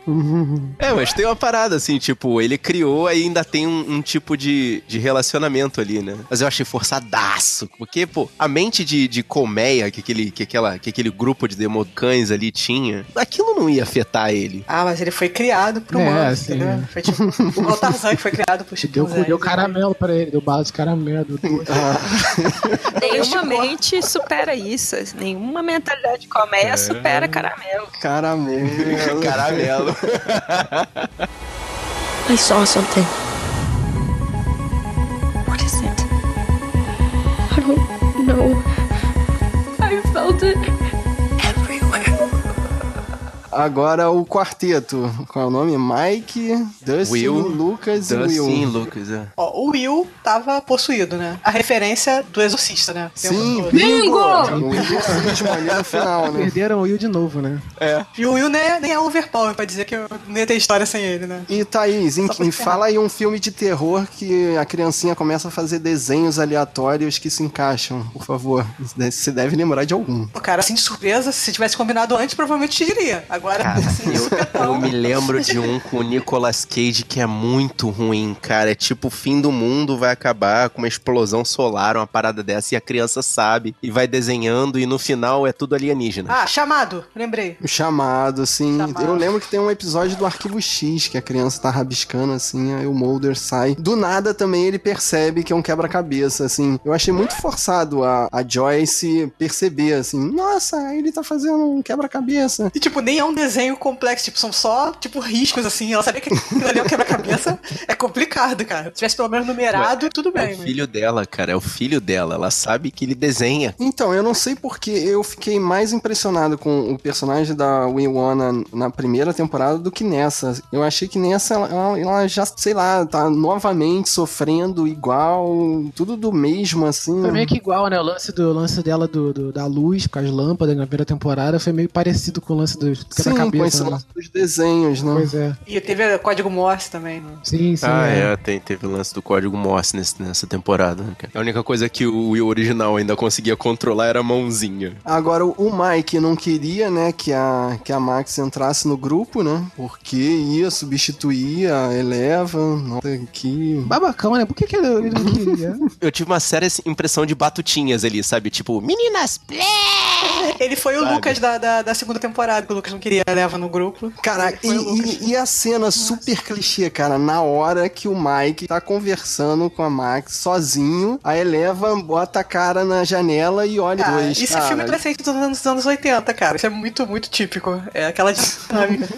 É, mas tem uma parada assim, tipo, ele criou aí ainda tem um, um tipo de, de relacionamento ali, né? Mas eu achei forçadaço, porque, pô, a mente de, de colmeia que aquele, que, aquela, que aquele grupo de democães ali tinha, aquilo não ia afetar ele. Ah, mas ele foi criado pro É, humano, sim. entendeu? Foi tipo o Tarzan que foi criado pro Deu, chimpanzé. deu caramelo pra ele, deu bala de caramelo. Deu... Nenhuma mente supera isso. Nenhuma mentalidade de colmeia supera caramelo. Caramelo. (laughs) Caramelo. I saw something. What is it? I don't know. Agora o quarteto. Qual é o nome? Mike, Dustin, Will, Lucas e Dustin Will. Lucas, é. Ó, o Will tava possuído, né? A referência do exorcista, né? Sim, bingo! O ali no final, né? Perderam o Will de novo, né? É. E o Will nem é, nem é overpower pra dizer que eu não ia ter história sem ele, né? E Thaís, em, em- fala aí um filme de terror que a criancinha começa a fazer desenhos aleatórios que se encaixam, por favor. Você deve lembrar de algum. Pô, cara, assim, de surpresa, se tivesse combinado antes, provavelmente te diria. Agora, Cara, (laughs) eu, eu me lembro de um com o Nicolas Cage que é muito ruim, cara. É tipo o fim do mundo vai acabar com uma explosão solar, uma parada dessa, e a criança sabe e vai desenhando, e no final é tudo alienígena. Ah, chamado, lembrei. O chamado, assim. Chamado. Eu lembro que tem um episódio do Arquivo X que a criança tá rabiscando, assim, aí o Mulder sai. Do nada também ele percebe que é um quebra-cabeça, assim. Eu achei muito forçado a, a Joyce perceber, assim, nossa, ele tá fazendo um quebra-cabeça. E, tipo, nem é um desenho complexo, tipo, são só, tipo, riscos, assim. Ela sabia que aquilo ali é um quebra-cabeça. (laughs) É complicado, cara. Se tivesse pelo menos numerado, tudo É bem. o mas- filho dela, cara, é o filho dela. Ela sabe que ele desenha. Então, eu não sei porque eu fiquei mais impressionado com o personagem da Winona na primeira temporada do que nessa. Eu achei que nessa ela, ela já, sei lá, tá novamente sofrendo igual, tudo do mesmo, assim. Foi meio que igual, né? O lance, do, o lance dela do, do- da luz com as lâmpadas na primeira temporada foi meio parecido com o lance do Sim, quebra-cabeça. né? lance dos desenhos, né? Pois é. E teve código Morse também, né? Sim, sim. ah, é. é, tem, teve o lance do código Morse nesse- nessa temporada. né? A única coisa que o Will original ainda conseguia controlar era a mãozinha. Agora, o Mike não queria, né, que a, que a Max entrasse no grupo, né? Porque ia substituir a Eleva. Nossa, que. Babacão, né? Por que, que ele não queria? (laughs) Eu tive uma séria impressão de batutinhas ali, sabe? Tipo, meninas, plé! Ele foi o Sabe? Lucas da, da, da segunda temporada, que o Lucas não queria levar no grupo. Cara, e, e- e a cena super clichê, cara, na hora que o Mike tá conversando com a Max sozinho, a Eleva bota a cara na janela e olha Cara, dois, isso cara. é filme adolescente dos anos, dos anos 80, cara. Isso é muito, muito típico. É aquela (laughs) dinâmica.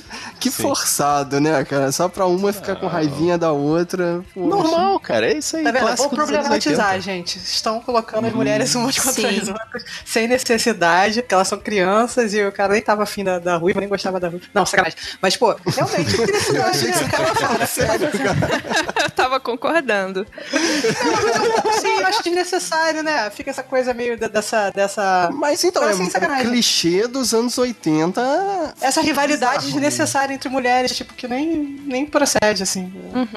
Que forçado, né, cara? Só pra uma ficar com raivinha da outra. poxa. Normal, cara, é isso aí. Tá vendo? Vou problematizar, 80. gente. Estão colocando as mulheres umas contra Sim. as outras sem necessidade, porque elas são crianças e o cara nem tava afim da, da ruiva, nem gostava da ruiva. Não, sacanagem. Mas, pô, realmente, necessidade, né? Cara fala, (laughs) sério. Eu tava concordando. Sim, eu acho desnecessário, né? Fica essa coisa meio dessa. dessa... Mas então, é um sacanagem. clichê dos anos 80. Essa rivalidade desnecessária entre mulheres, tipo, que nem, nem procede, assim.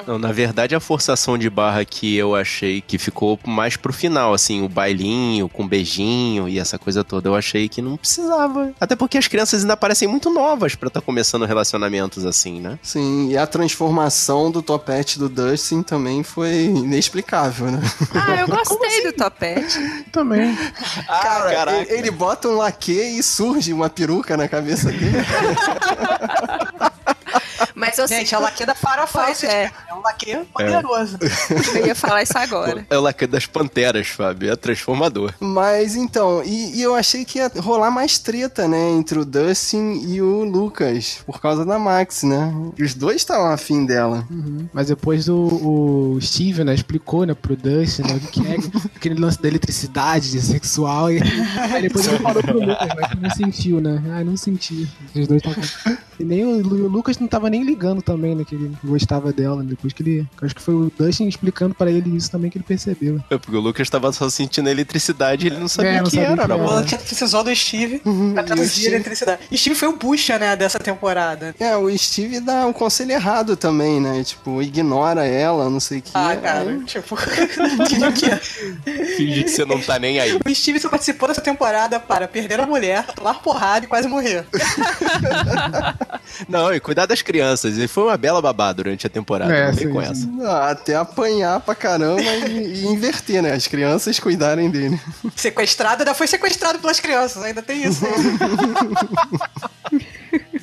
Não, na verdade, a forçação de barra que eu achei que ficou mais pro final, assim, o bailinho com beijinho e essa coisa toda, eu achei que não precisava. Até porque as crianças ainda parecem muito novas pra estar começando relacionamentos assim, né? Sim, e a transformação do topete do Dustin também foi inexplicável, né? Ah, eu gostei do topete. Também. Cara, caraca. ele, ele bota um laque e surge uma peruca na cabeça dele. Mas eu Gente, sei é o laque da Farofaice, É. é um laque poderoso. eu ia falar isso agora. É o laque das panteras, Fábio, é transformador. Mas então, e, e eu achei que ia rolar mais treta, né, entre o Dustin e o Lucas, por causa da Max, né? E os dois estavam afim dela. Uhum. Mas depois o, o Steve, né, explicou, né, pro Dustin, né, o que é (laughs) aquele lance da eletricidade, de sexual, e (laughs) aí depois ele falou pro Lucas, mas que não sentiu, né? Ah, não senti. Os dois tavam... E nem o, o Lucas não tava nem ligando também, né, que ele gostava dela, depois que ele... Acho que foi o Dustin explicando pra ele isso também que ele percebeu. É porque o Lucas tava só sentindo a eletricidade e ele não sabia É, não que sabia era, que na era. O. Luke precisou do Steve pra e o traduzir Steve- a eletricidade. E Steve foi o Bucha, né, dessa temporada. É, o Steve dá um conselho errado também, né? Tipo, ignora ela, não sei o que. Ah, cara, Aí- tipo, (laughs) é? Finge que você não tá nem aí. O Steve só participou dessa temporada para perder a mulher, tomar porrada e quase morrer. (laughs) Não, e cuidar das crianças. Ele foi uma bela babá durante a temporada. É, com essa. Ah, até apanhar pra caramba e, e inverter, né? As crianças cuidarem dele. Sequestrado, ainda foi sequestrado pelas crianças, ainda tem isso. né? (laughs)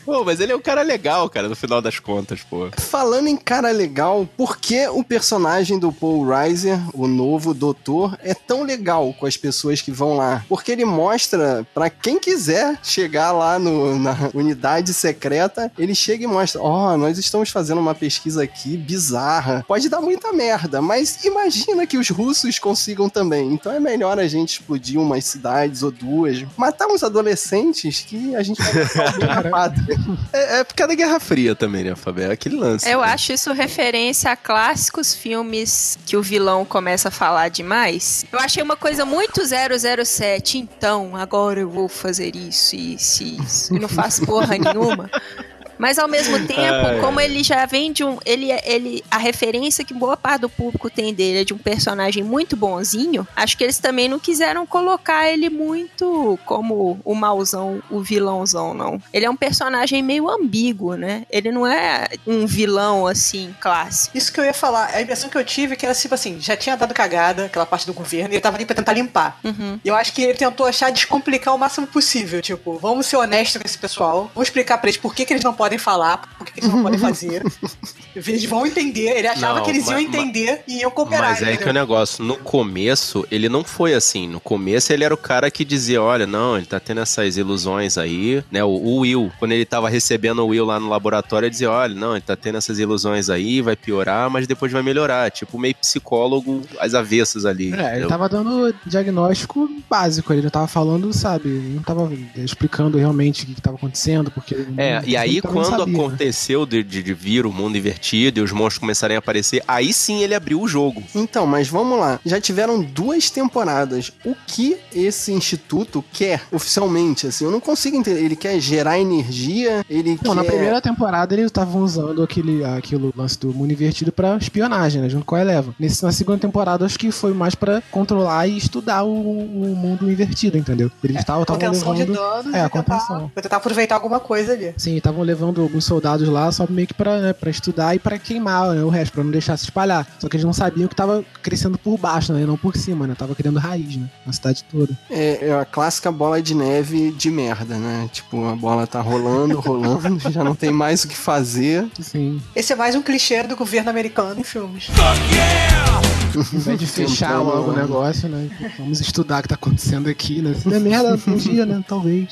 Pô, mas ele é um cara legal, cara, no final das contas, pô. Falando em cara legal, por que o personagem do Paul Reiser, o novo doutor, é tão legal com as pessoas que vão lá? Porque ele mostra pra quem quiser chegar lá no- na unidade secreta, ele chega e mostra: Ó, oh, nós estamos fazendo uma pesquisa aqui bizarra. Pode dar muita merda, mas imagina que os russos consigam também. Então é melhor a gente explodir umas cidades ou duas, matar uns adolescentes que a gente vai a pátria. É, é por causa da Guerra Fria também, né, Fabio? É aquele lance. Eu né? acho isso referência a clássicos filmes que o vilão começa a falar demais. Eu achei uma coisa muito 007. Então, agora eu vou fazer isso, isso, isso. E não faço porra nenhuma. Mas ao mesmo (laughs) tempo, Ai, como ele já vem de um. Ele, ele, a referência que boa parte do público tem dele é de um personagem muito bonzinho, acho que eles também não quiseram colocar ele muito como o mauzão, o vilãozão, não. Ele é um personagem meio ambíguo, né? Ele não é um vilão assim, clássico. Isso que eu ia falar, a impressão que eu tive é que era tipo assim, já tinha dado cagada aquela parte do governo e ele tava ali pra tentar limpar. Uhum. E eu acho que ele tentou achar descomplicar o máximo possível. Tipo, vamos ser honestos com esse pessoal, vamos explicar pra eles por que, que eles não podem falar, por que, que eles não podem fazer. (laughs) Eles vão entender, ele achava Não, que eles iam mas- entender e iam cooperar. Mas é entendeu? que o negócio, no começo, ele não foi assim. No começo, ele era o cara que dizia: olha, não, ele tá tendo essas ilusões aí, né? O, o Will, quando ele tava recebendo o Will lá no laboratório, ele dizia: olha, não, ele tá tendo essas ilusões aí, vai piorar, mas depois vai melhorar. Tipo, meio psicólogo às avessas ali. É, ele entendeu? tava dando diagnóstico básico, ele não tava falando, sabe, não tava explicando realmente o que, que tava acontecendo, porque... É, e aí ele quando sabia, aconteceu de, de, de vir o mundo invertido e os monstros começarem a aparecer, aí sim ele abriu o jogo. Então, mas vamos lá. Já tiveram duas temporadas. O que esse instituto quer oficialmente? Assim, eu não consigo entender. Ele quer gerar energia? Ele Não, quer. na primeira temporada eles estavam usando aquele, aquele lance do mundo invertido pra espionagem, né? Junto com a Eleven. Nesse, na segunda temporada, acho que foi mais pra controlar e estudar o, o mundo invertido, entendeu? Eles estavam estavam Contenção de levando. danos É, a tentar, contenção. vou tentar aproveitar alguma coisa ali. Sim, estavam levando alguns soldados lá só meio que pra, né, pra estudar e pra queimar né, o resto, pra não deixar se espalhar. Só que eles não sabiam que tava crescendo por baixo, né? e Não por cima, né? Tava criando raiz, né? Na cidade toda. É, é a clássica bola de neve de merda, né? Tipo, a bola tá rolando, (laughs) rolando, já não tem mais o que fazer. Sim. Esse é mais um clichê do governo americano em filmes. Ao invés de fechar Tentando- logo o negócio, né? Vamos estudar o que tá acontecendo aqui, né? Se der merda, um dia, né? Talvez.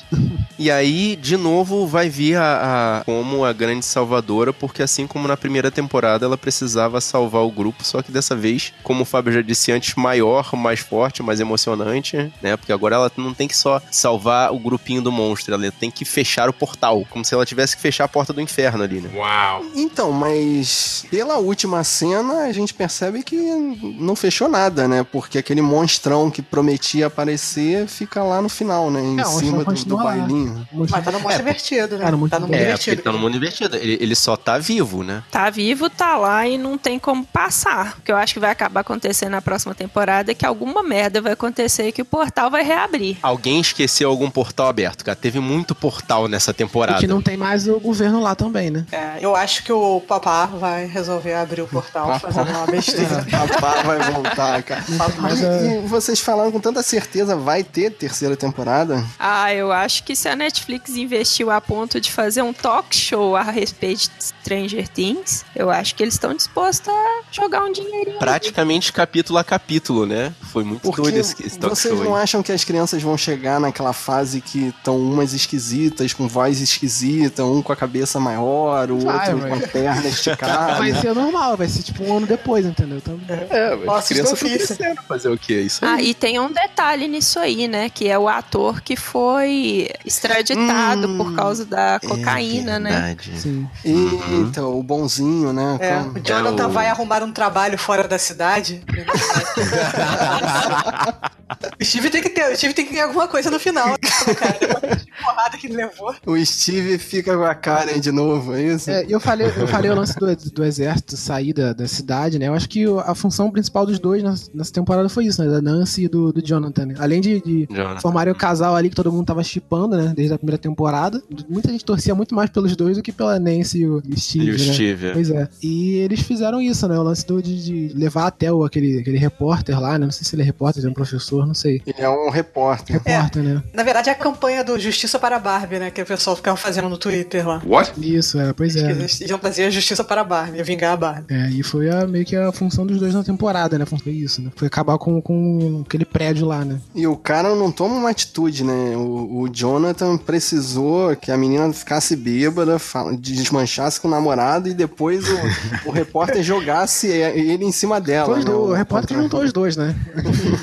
E aí, de novo, vai vir a, a- como a grande salvadora, porque assim como na primeira temporada, ela precisava salvar o grupo, só que dessa vez, como o Fábio já disse antes, maior, mais forte, mais emocionante, né? Porque agora ela não tem que só salvar o grupinho do monstro, ela tem que fechar o portal, como se ela tivesse que fechar a porta do inferno ali, né? Uau! Então, mas pela última cena a gente percebe que não fechou nada, né? Porque aquele monstrão que prometia aparecer fica lá no final, né? Em É, cima do, do bailinho. Mas tá no mundo invertido, né? É, no mundo tá no mundo É, porque invertido. ele tá no mundo invertido. Ele, ele só tá vivo, né? Tá vivo, tá lá e não tem como passar. O que eu acho que vai acabar acontecendo na próxima temporada é que alguma merda vai acontecer e que o portal vai reabrir. Alguém esqueceu algum portal aberto, cara. Teve muito portal nessa E temporada. que não tem mais o governo lá também, né? É, eu acho que o papá vai resolver abrir o portal fazendo uma (laughs) besteira. Papá vai voltar, cara. (laughs) Mas, E, é, e vocês falaram com tanta certeza, vai ter terceira temporada? Ah, eu acho que se a Netflix investiu a ponto de fazer um talk show a respeito de Stranger Things, eu acho que eles estão dispostos a jogar um dinheirinho. Praticamente capítulo a capítulo, né? Foi muito Porque doido esse, esse talk vocês show não aí. acham que as crianças vão chegar naquela fase que estão umas esquisitas, com voz esquisita, um com a cabeça maior, o Vai, outro vai. com a perna (laughs) esticada? vai ser normal, vai ser tipo um ano depois, entendeu? Então, É, mas Nossa, as crianças estou estão ofício. crescendo fazer o quê? Isso Ah, aí. e tem um detalhe nisso aí, né? Que é o ator que foi extraditado Hum, por causa da cocaína, né? Verdade. sim. Eita, o bonzinho, né? É, Como- o Jonathan É o- vai arrumar um trabalho fora da cidade. (laughs) o Steve tem que ter, o Steve tem que ter alguma coisa no final, cara. (laughs) Porrada que ele levou. O Steve fica com a Karen de novo, é isso? É, eu falei, eu falei o lance do, do exército sair da, da cidade, né? Eu acho que a função principal dos dois nessa, nessa temporada foi isso, né? Da Nancy e do, do Jonathan. né? Além de, de Jonathan. formarem o casal ali que todo mundo tava chipando, né? Desde a primeira temporada. Muita gente torcia muito mais pelos dois do que pela Nancy e o, Steve, E o né? Steve. é. Pois é. E eles fizeram isso, né? O lance do, de, de levar até o, aquele, aquele repórter lá, né? Não sei se ele é repórter, se ele é um professor, não sei. Ele é um repórter. Repórter, né? Na verdade, é a campanha do Justiça para a Barbie, né? Que o pessoal ficava fazendo no Twitter lá. What? Isso, é, pois é. eles iam trazer a justiça para a Barbie, vingar a Barbie. É, e foi a, meio que a função dos dois na temporada, né? Foi isso, né? Foi acabar com, com aquele prédio lá, né? E o cara não toma uma atitude, né? O, o Jonathan precisou que a menina ficasse bêbada, fala- desmanchasse com o namorado e depois o, o repórter jogasse ele em cima dela. Foi né? dois- o repórter juntou os dois, né?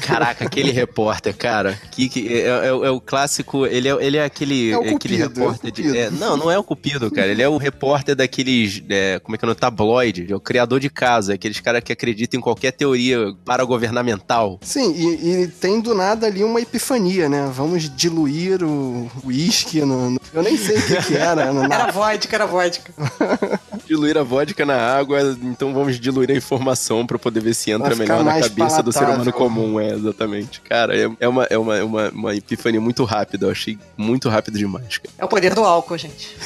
Caraca, aquele repórter, cara, que, que é, é- é o clássico, ele é, ele é aquele, É o aquele Cupido, é o repórter de. Cupido. é, não, não é o Cupido, cara. Ele é o repórter daqueles. é, como é que é no tabloide? É o criador de casa. Aqueles caras que acreditam em qualquer teoria paragovernamental. Sim, e, e tem do nada ali uma epifania, né? Vamos diluir o uísque no, no- Eu nem sei o que, que era. no- (laughs) na- Era vodka, era vodka. (laughs) Diluir a vodka na água, então vamos diluir a informação pra poder ver se entra melhor na cabeça do ser humano palatável. comum. É, exatamente. Cara, é, é uma, é uma, é uma, uma epifania muito rápida. Eu achei muito rápido demais, cara. É o poder do álcool, gente. (laughs)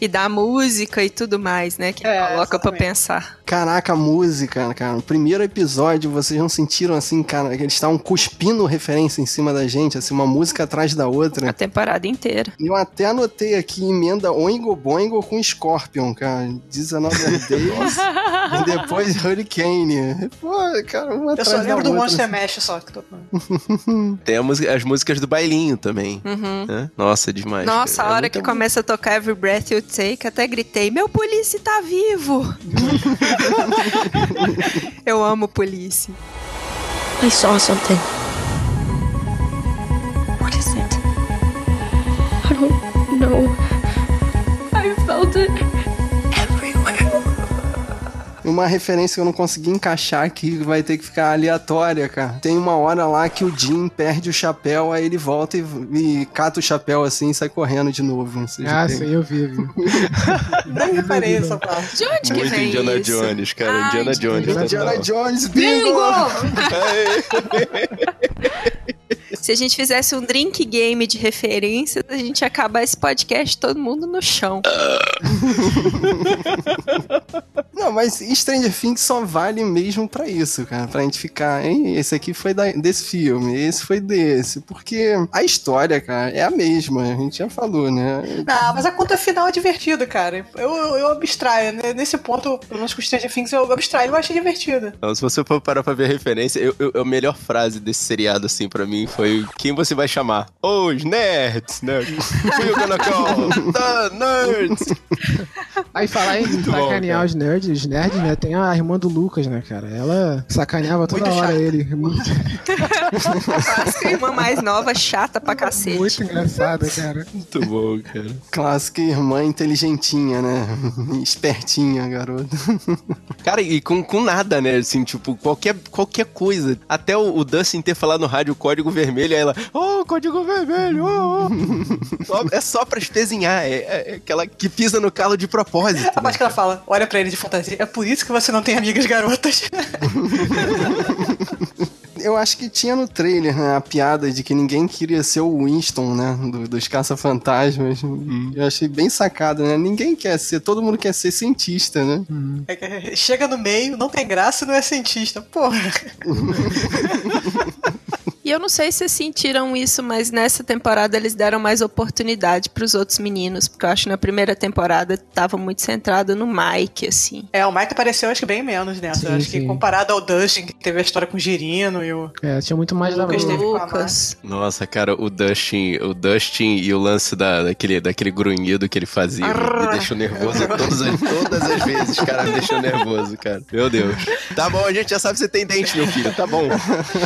E da música e tudo mais, né? Que É, coloca pra exatamente. pensar. Caraca, a música, cara. No primeiro episódio, vocês não sentiram assim, cara, que eles estavam cuspindo referência em cima da gente, assim, uma música atrás da outra. A temporada inteira. Eu até anotei aqui emenda Oingo Boingo com Scorpion, cara. 19 (laughs) Days. e depois Hurricane. Pô, cara, uma Eu atrás só da lembro do outra. Monster Mash só que tô falando. (laughs) Tem música- as músicas do bailinho também. Uhum. né? Nossa, demais. Nossa, cara. a É hora muita que começa a tocar Every Breath You Take, até gritei: Meu polícia tá vivo! (laughs) (laughs) Eu amo polícia. I saw something. What is it? I don't know. I felt it. Uma referência que eu não consegui encaixar aqui, vai ter que ficar aleatória, cara. Tem uma hora lá que o Jim perde o chapéu, aí ele volta e, e cata o chapéu assim e sai correndo de novo. Não Ah, sim, eu vi, vi. (laughs) Nem reparei essa parte. De onde que Muito vem Indiana isso? Jones, cara. Ai, Indiana Jones. Indiana total. Jones, bingo! (laughs) (laughs) Se a gente fizesse um drink game de referências, a gente ia acabar esse podcast todo mundo no chão. (laughs) Não, mas Stranger Things só vale mesmo pra isso, cara. Pra gente ficar, hein, esse aqui foi da- desse filme, esse foi desse. Porque a história, cara, é a mesma. A gente já falou, né? Não, mas a conta final é divertida, cara. Eu, eu, eu abstraio. né? Nesse ponto, pelo menos com Stranger Things, eu abstraio. Eu achei divertido. Então, se você for parar pra ver a referência, eu, eu- a melhor frase desse seriado, assim, pra mim, foi quem você vai chamar? Os nerds, né? Who you gonna call? The nerds! Aí falar em Muito bom, sacanear cara. os nerds, os nerds, né? Tem a irmã do Lucas, né, cara? Ela sacaneava toda Muito hora ele. (laughs) Muito, Clássica irmã mais nova, chata pra cacete. muito engraçada, cara. Muito bom, cara. Clássica irmã inteligentinha, né? Espertinha, garota. Cara, e com, com nada, né? Assim, tipo, qualquer, qualquer coisa. Até o, o Dustin ter falado no rádio código vermelho, aí ela, oh, código vermelho, oh, oh." (laughs) Só- é só pra espezinhar, é, é- é aquela que pisa no calo de propósito. A né? parte que ela fala, olha pra ele de fantasia. É por isso que você não tem amigas garotas. (laughs) Eu acho que tinha no trailer, né, a piada de que ninguém queria ser o Winston, né, do- dos caça-fantasmas. Eu achei bem sacado, né? Ninguém quer ser, todo mundo quer ser cientista, né? É que Chega no meio, não tem graça e não é cientista. Porra. (laughs) E eu não sei se sentiram isso, mas nessa temporada eles deram mais oportunidade pros outros meninos, porque eu acho que na primeira temporada tava muito centrado no Mike, assim. É, o Mike apareceu acho que bem menos nessa. Sim, Eu acho que sim. comparado ao Dustin, que teve a história com o Girino e o. É, tinha muito mais da Lucas O teve com a Lucas. Nossa, cara, o Dustin, o Dustin e o lance da, daquele, daquele grunhido que ele fazia me, me deixou nervoso todas as, todas as vezes, cara, me deixou nervoso, cara. Meu Deus. Tá bom, a gente já sabe que você tem dente, meu filho, tá bom.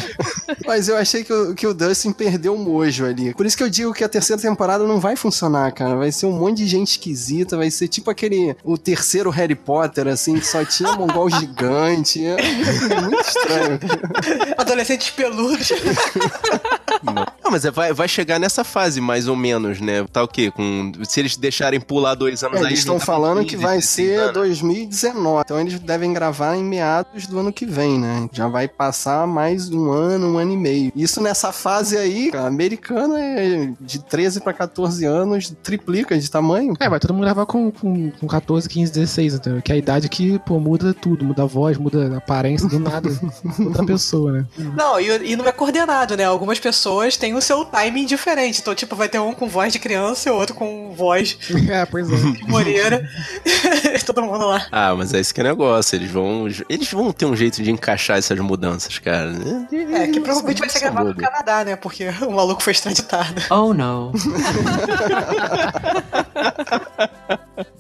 (laughs) Mas eu achei que o, que o Dustin perdeu o mojo ali. Por isso que eu digo que a terceira temporada não vai funcionar, cara. Vai ser um monte de gente esquisita, vai ser tipo aquele, o terceiro Harry Potter, assim, que só tinha mongol (laughs) gigante. É muito, muito estranho. Adolescentes peludos. (laughs) Não, mas é- vai, vai chegar nessa fase, mais ou menos, né? Tá o quê? Com, se eles deixarem pular dois anos É, aí. eles estão tá falando 15, que vai 16 ser anos. 2019. Então eles devem gravar em meados do ano que vem, né? Já vai passar mais um ano, um ano e meio. Isso nessa fase aí, a americana é de 13 pra 14 anos, triplica de tamanho. É, vai todo mundo gravar com, com, com 14, 15, 16, entendeu? Que é a idade que, pô, muda tudo, muda a voz, muda a aparência, do nada. (laughs) outra pessoa, né? Não, e, e não é coordenado, né? Algumas pessoas têm o seu timing diferente. Então, tipo, vai ter um com voz de criança e outro com voz (laughs) É, pois é. de (laughs) Moreira. (laughs) Todo mundo lá. Ah, mas é esse que é negócio. Eles vão, eles vão ter um jeito de encaixar essas mudanças, cara. É, que provavelmente vai ser São gravado no. Canadá, né? Porque o maluco foi extraditado. Oh no.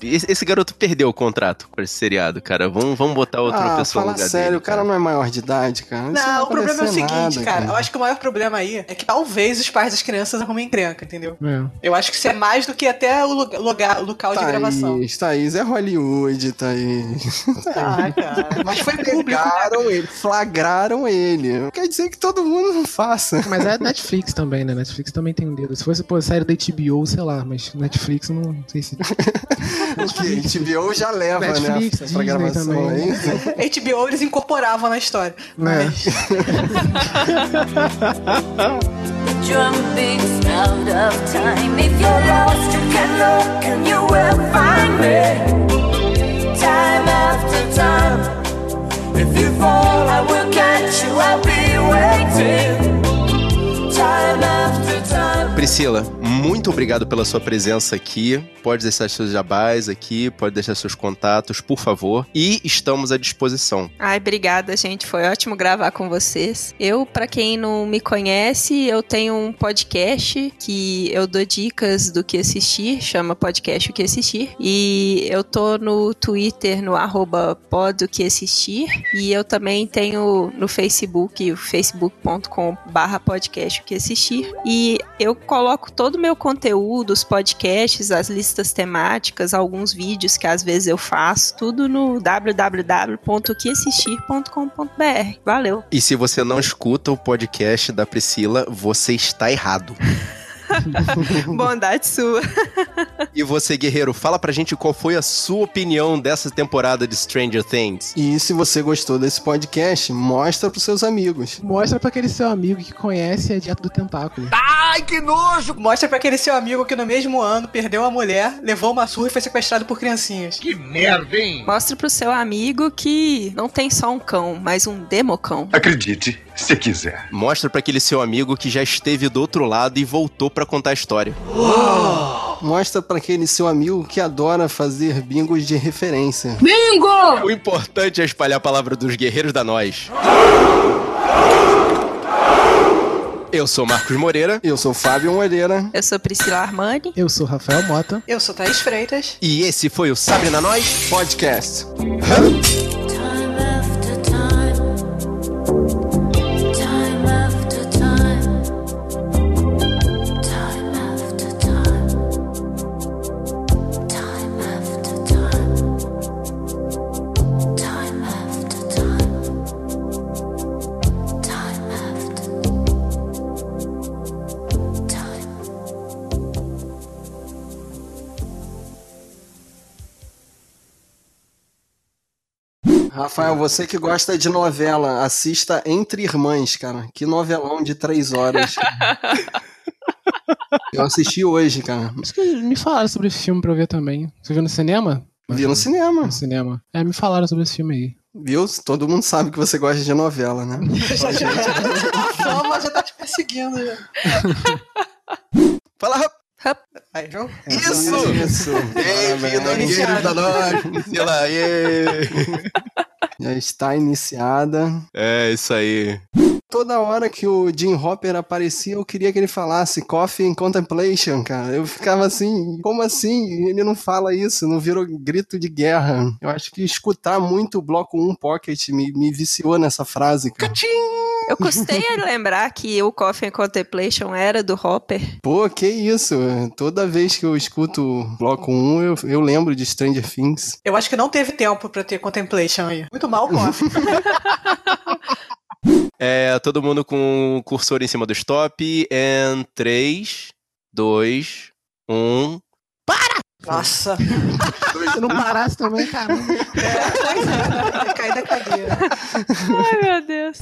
Esse, garoto perdeu o contrato com esse seriado, cara. Vamos, vamos botar outra ah, pessoa no fala lugar sério, dele, o cara não é maior de idade, cara. Isso Não, o problema é o seguinte, nada, cara. Eu acho que o maior problema aí é que talvez os pais das crianças arrumem encrenca, entendeu? É. Eu acho que isso é mais do que até o lugar, lugar- local de gravação. Thaís, Thaís, é Hollywood, Thaís. Ah, cara. Mas foi público. né? Pegaram ele, flagraram ele. Não Quer dizer que todo mundo não faça. Mas é Netflix também, né? Netflix também tem um dedo. Se fosse, pô, série da HBO, sei lá, mas Netflix eu não sei se. (laughs) (laughs) O que? HBO já leva, Netflix, né? Disney gravação também. aí. HBO eles incorporavam na história. Mas... (laughs) Drum beats out of time. If you're lost, you can look and you will find me. Time after time. If you fall, I will catch you. I'll be waiting. Time after time. Priscila, muito obrigado pela sua presença aqui. Pode deixar seus jabás aqui, pode deixar seus contatos, por favor. E estamos à disposição. Ai, obrigada, gente. Foi ótimo gravar com vocês. Eu, pra quem não me conhece, eu tenho um podcast que eu dou dicas do que assistir, chama Podcast O Que Assistir. E eu tô no Twitter, no arroba pod o que assistir. E eu também tenho no Facebook, facebook.com barra podcast o que assistir. E eu coloco todo o meu conteúdo, os podcasts, as listas temáticas, alguns vídeos que às vezes eu faço, tudo no www.oqueassistir.com.br. Valeu! E se você não escuta o podcast da Priscila, você está errado. (laughs) (laughs) Bondade sua. E você, guerreiro, fala pra gente qual foi a sua opinião dessa temporada de Stranger Things. E se você gostou desse podcast, mostra pros seus amigos. Mostra pra aquele seu amigo que conhece a dieta do tentáculo. Ai, que nojo! Mostra pra aquele seu amigo que no mesmo ano perdeu a mulher, levou uma surra e foi sequestrado por criancinhas. Que merda, hein? Mostra pro seu amigo que não tem só um cão, mas um democão. Acredite, se quiser. Mostra pra aquele seu amigo que já esteve do outro lado e voltou pra contar a história. Mostra pra aquele seu amigo que adora fazer bingos de referência. Bingo! O importante é espalhar a palavra dos guerreiros da nós. Eu sou Marcos Moreira. Eu sou Fábio Moreira. Eu sou Priscila Armani. Eu sou Rafael Mota. Eu sou Thaís Freitas. E esse foi o Sabre na Nós Podcast. Time Rafael, você que gosta de novela, assista Entre Irmãs, cara. Que novelão de três horas. (laughs) Eu assisti hoje, cara. Que me falaram sobre esse filme pra eu ver também. Você viu no cinema? Vi no cinema. No cinema. É, me falaram sobre esse filme aí. Viu? Todo mundo sabe que você gosta de novela, né? (laughs) A fama já tá te perseguindo. Já. Fala rap. Aí, viu? Isso! Isso! Bem-vindo ao Guerreiro da Nós, Priscila. Yeah. Já está iniciada. É, isso aí. Toda hora que o Jim Hopper aparecia, eu queria que ele falasse Coffee in Contemplation, cara. Eu ficava assim, como assim? Ele não fala isso, não virou grito de guerra. Eu acho que escutar muito o Bloco 1 Pocket me, me viciou nessa frase, cara. Eu custei a lembrar que o Coffee and Contemplation era do Hopper. Pô, que isso? Toda vez que eu escuto o Bloco 1, eu, eu lembro de Stranger Things. Eu acho que não teve tempo pra ter Contemplation aí. Muito mal, Coffee. (laughs) É, todo mundo com o cursor em cima do stop. Em 3, 2, 1. Nossa. (laughs) Se não parasse também, caramba. É, pois é. Cair da cadeira. Ai, meu Deus.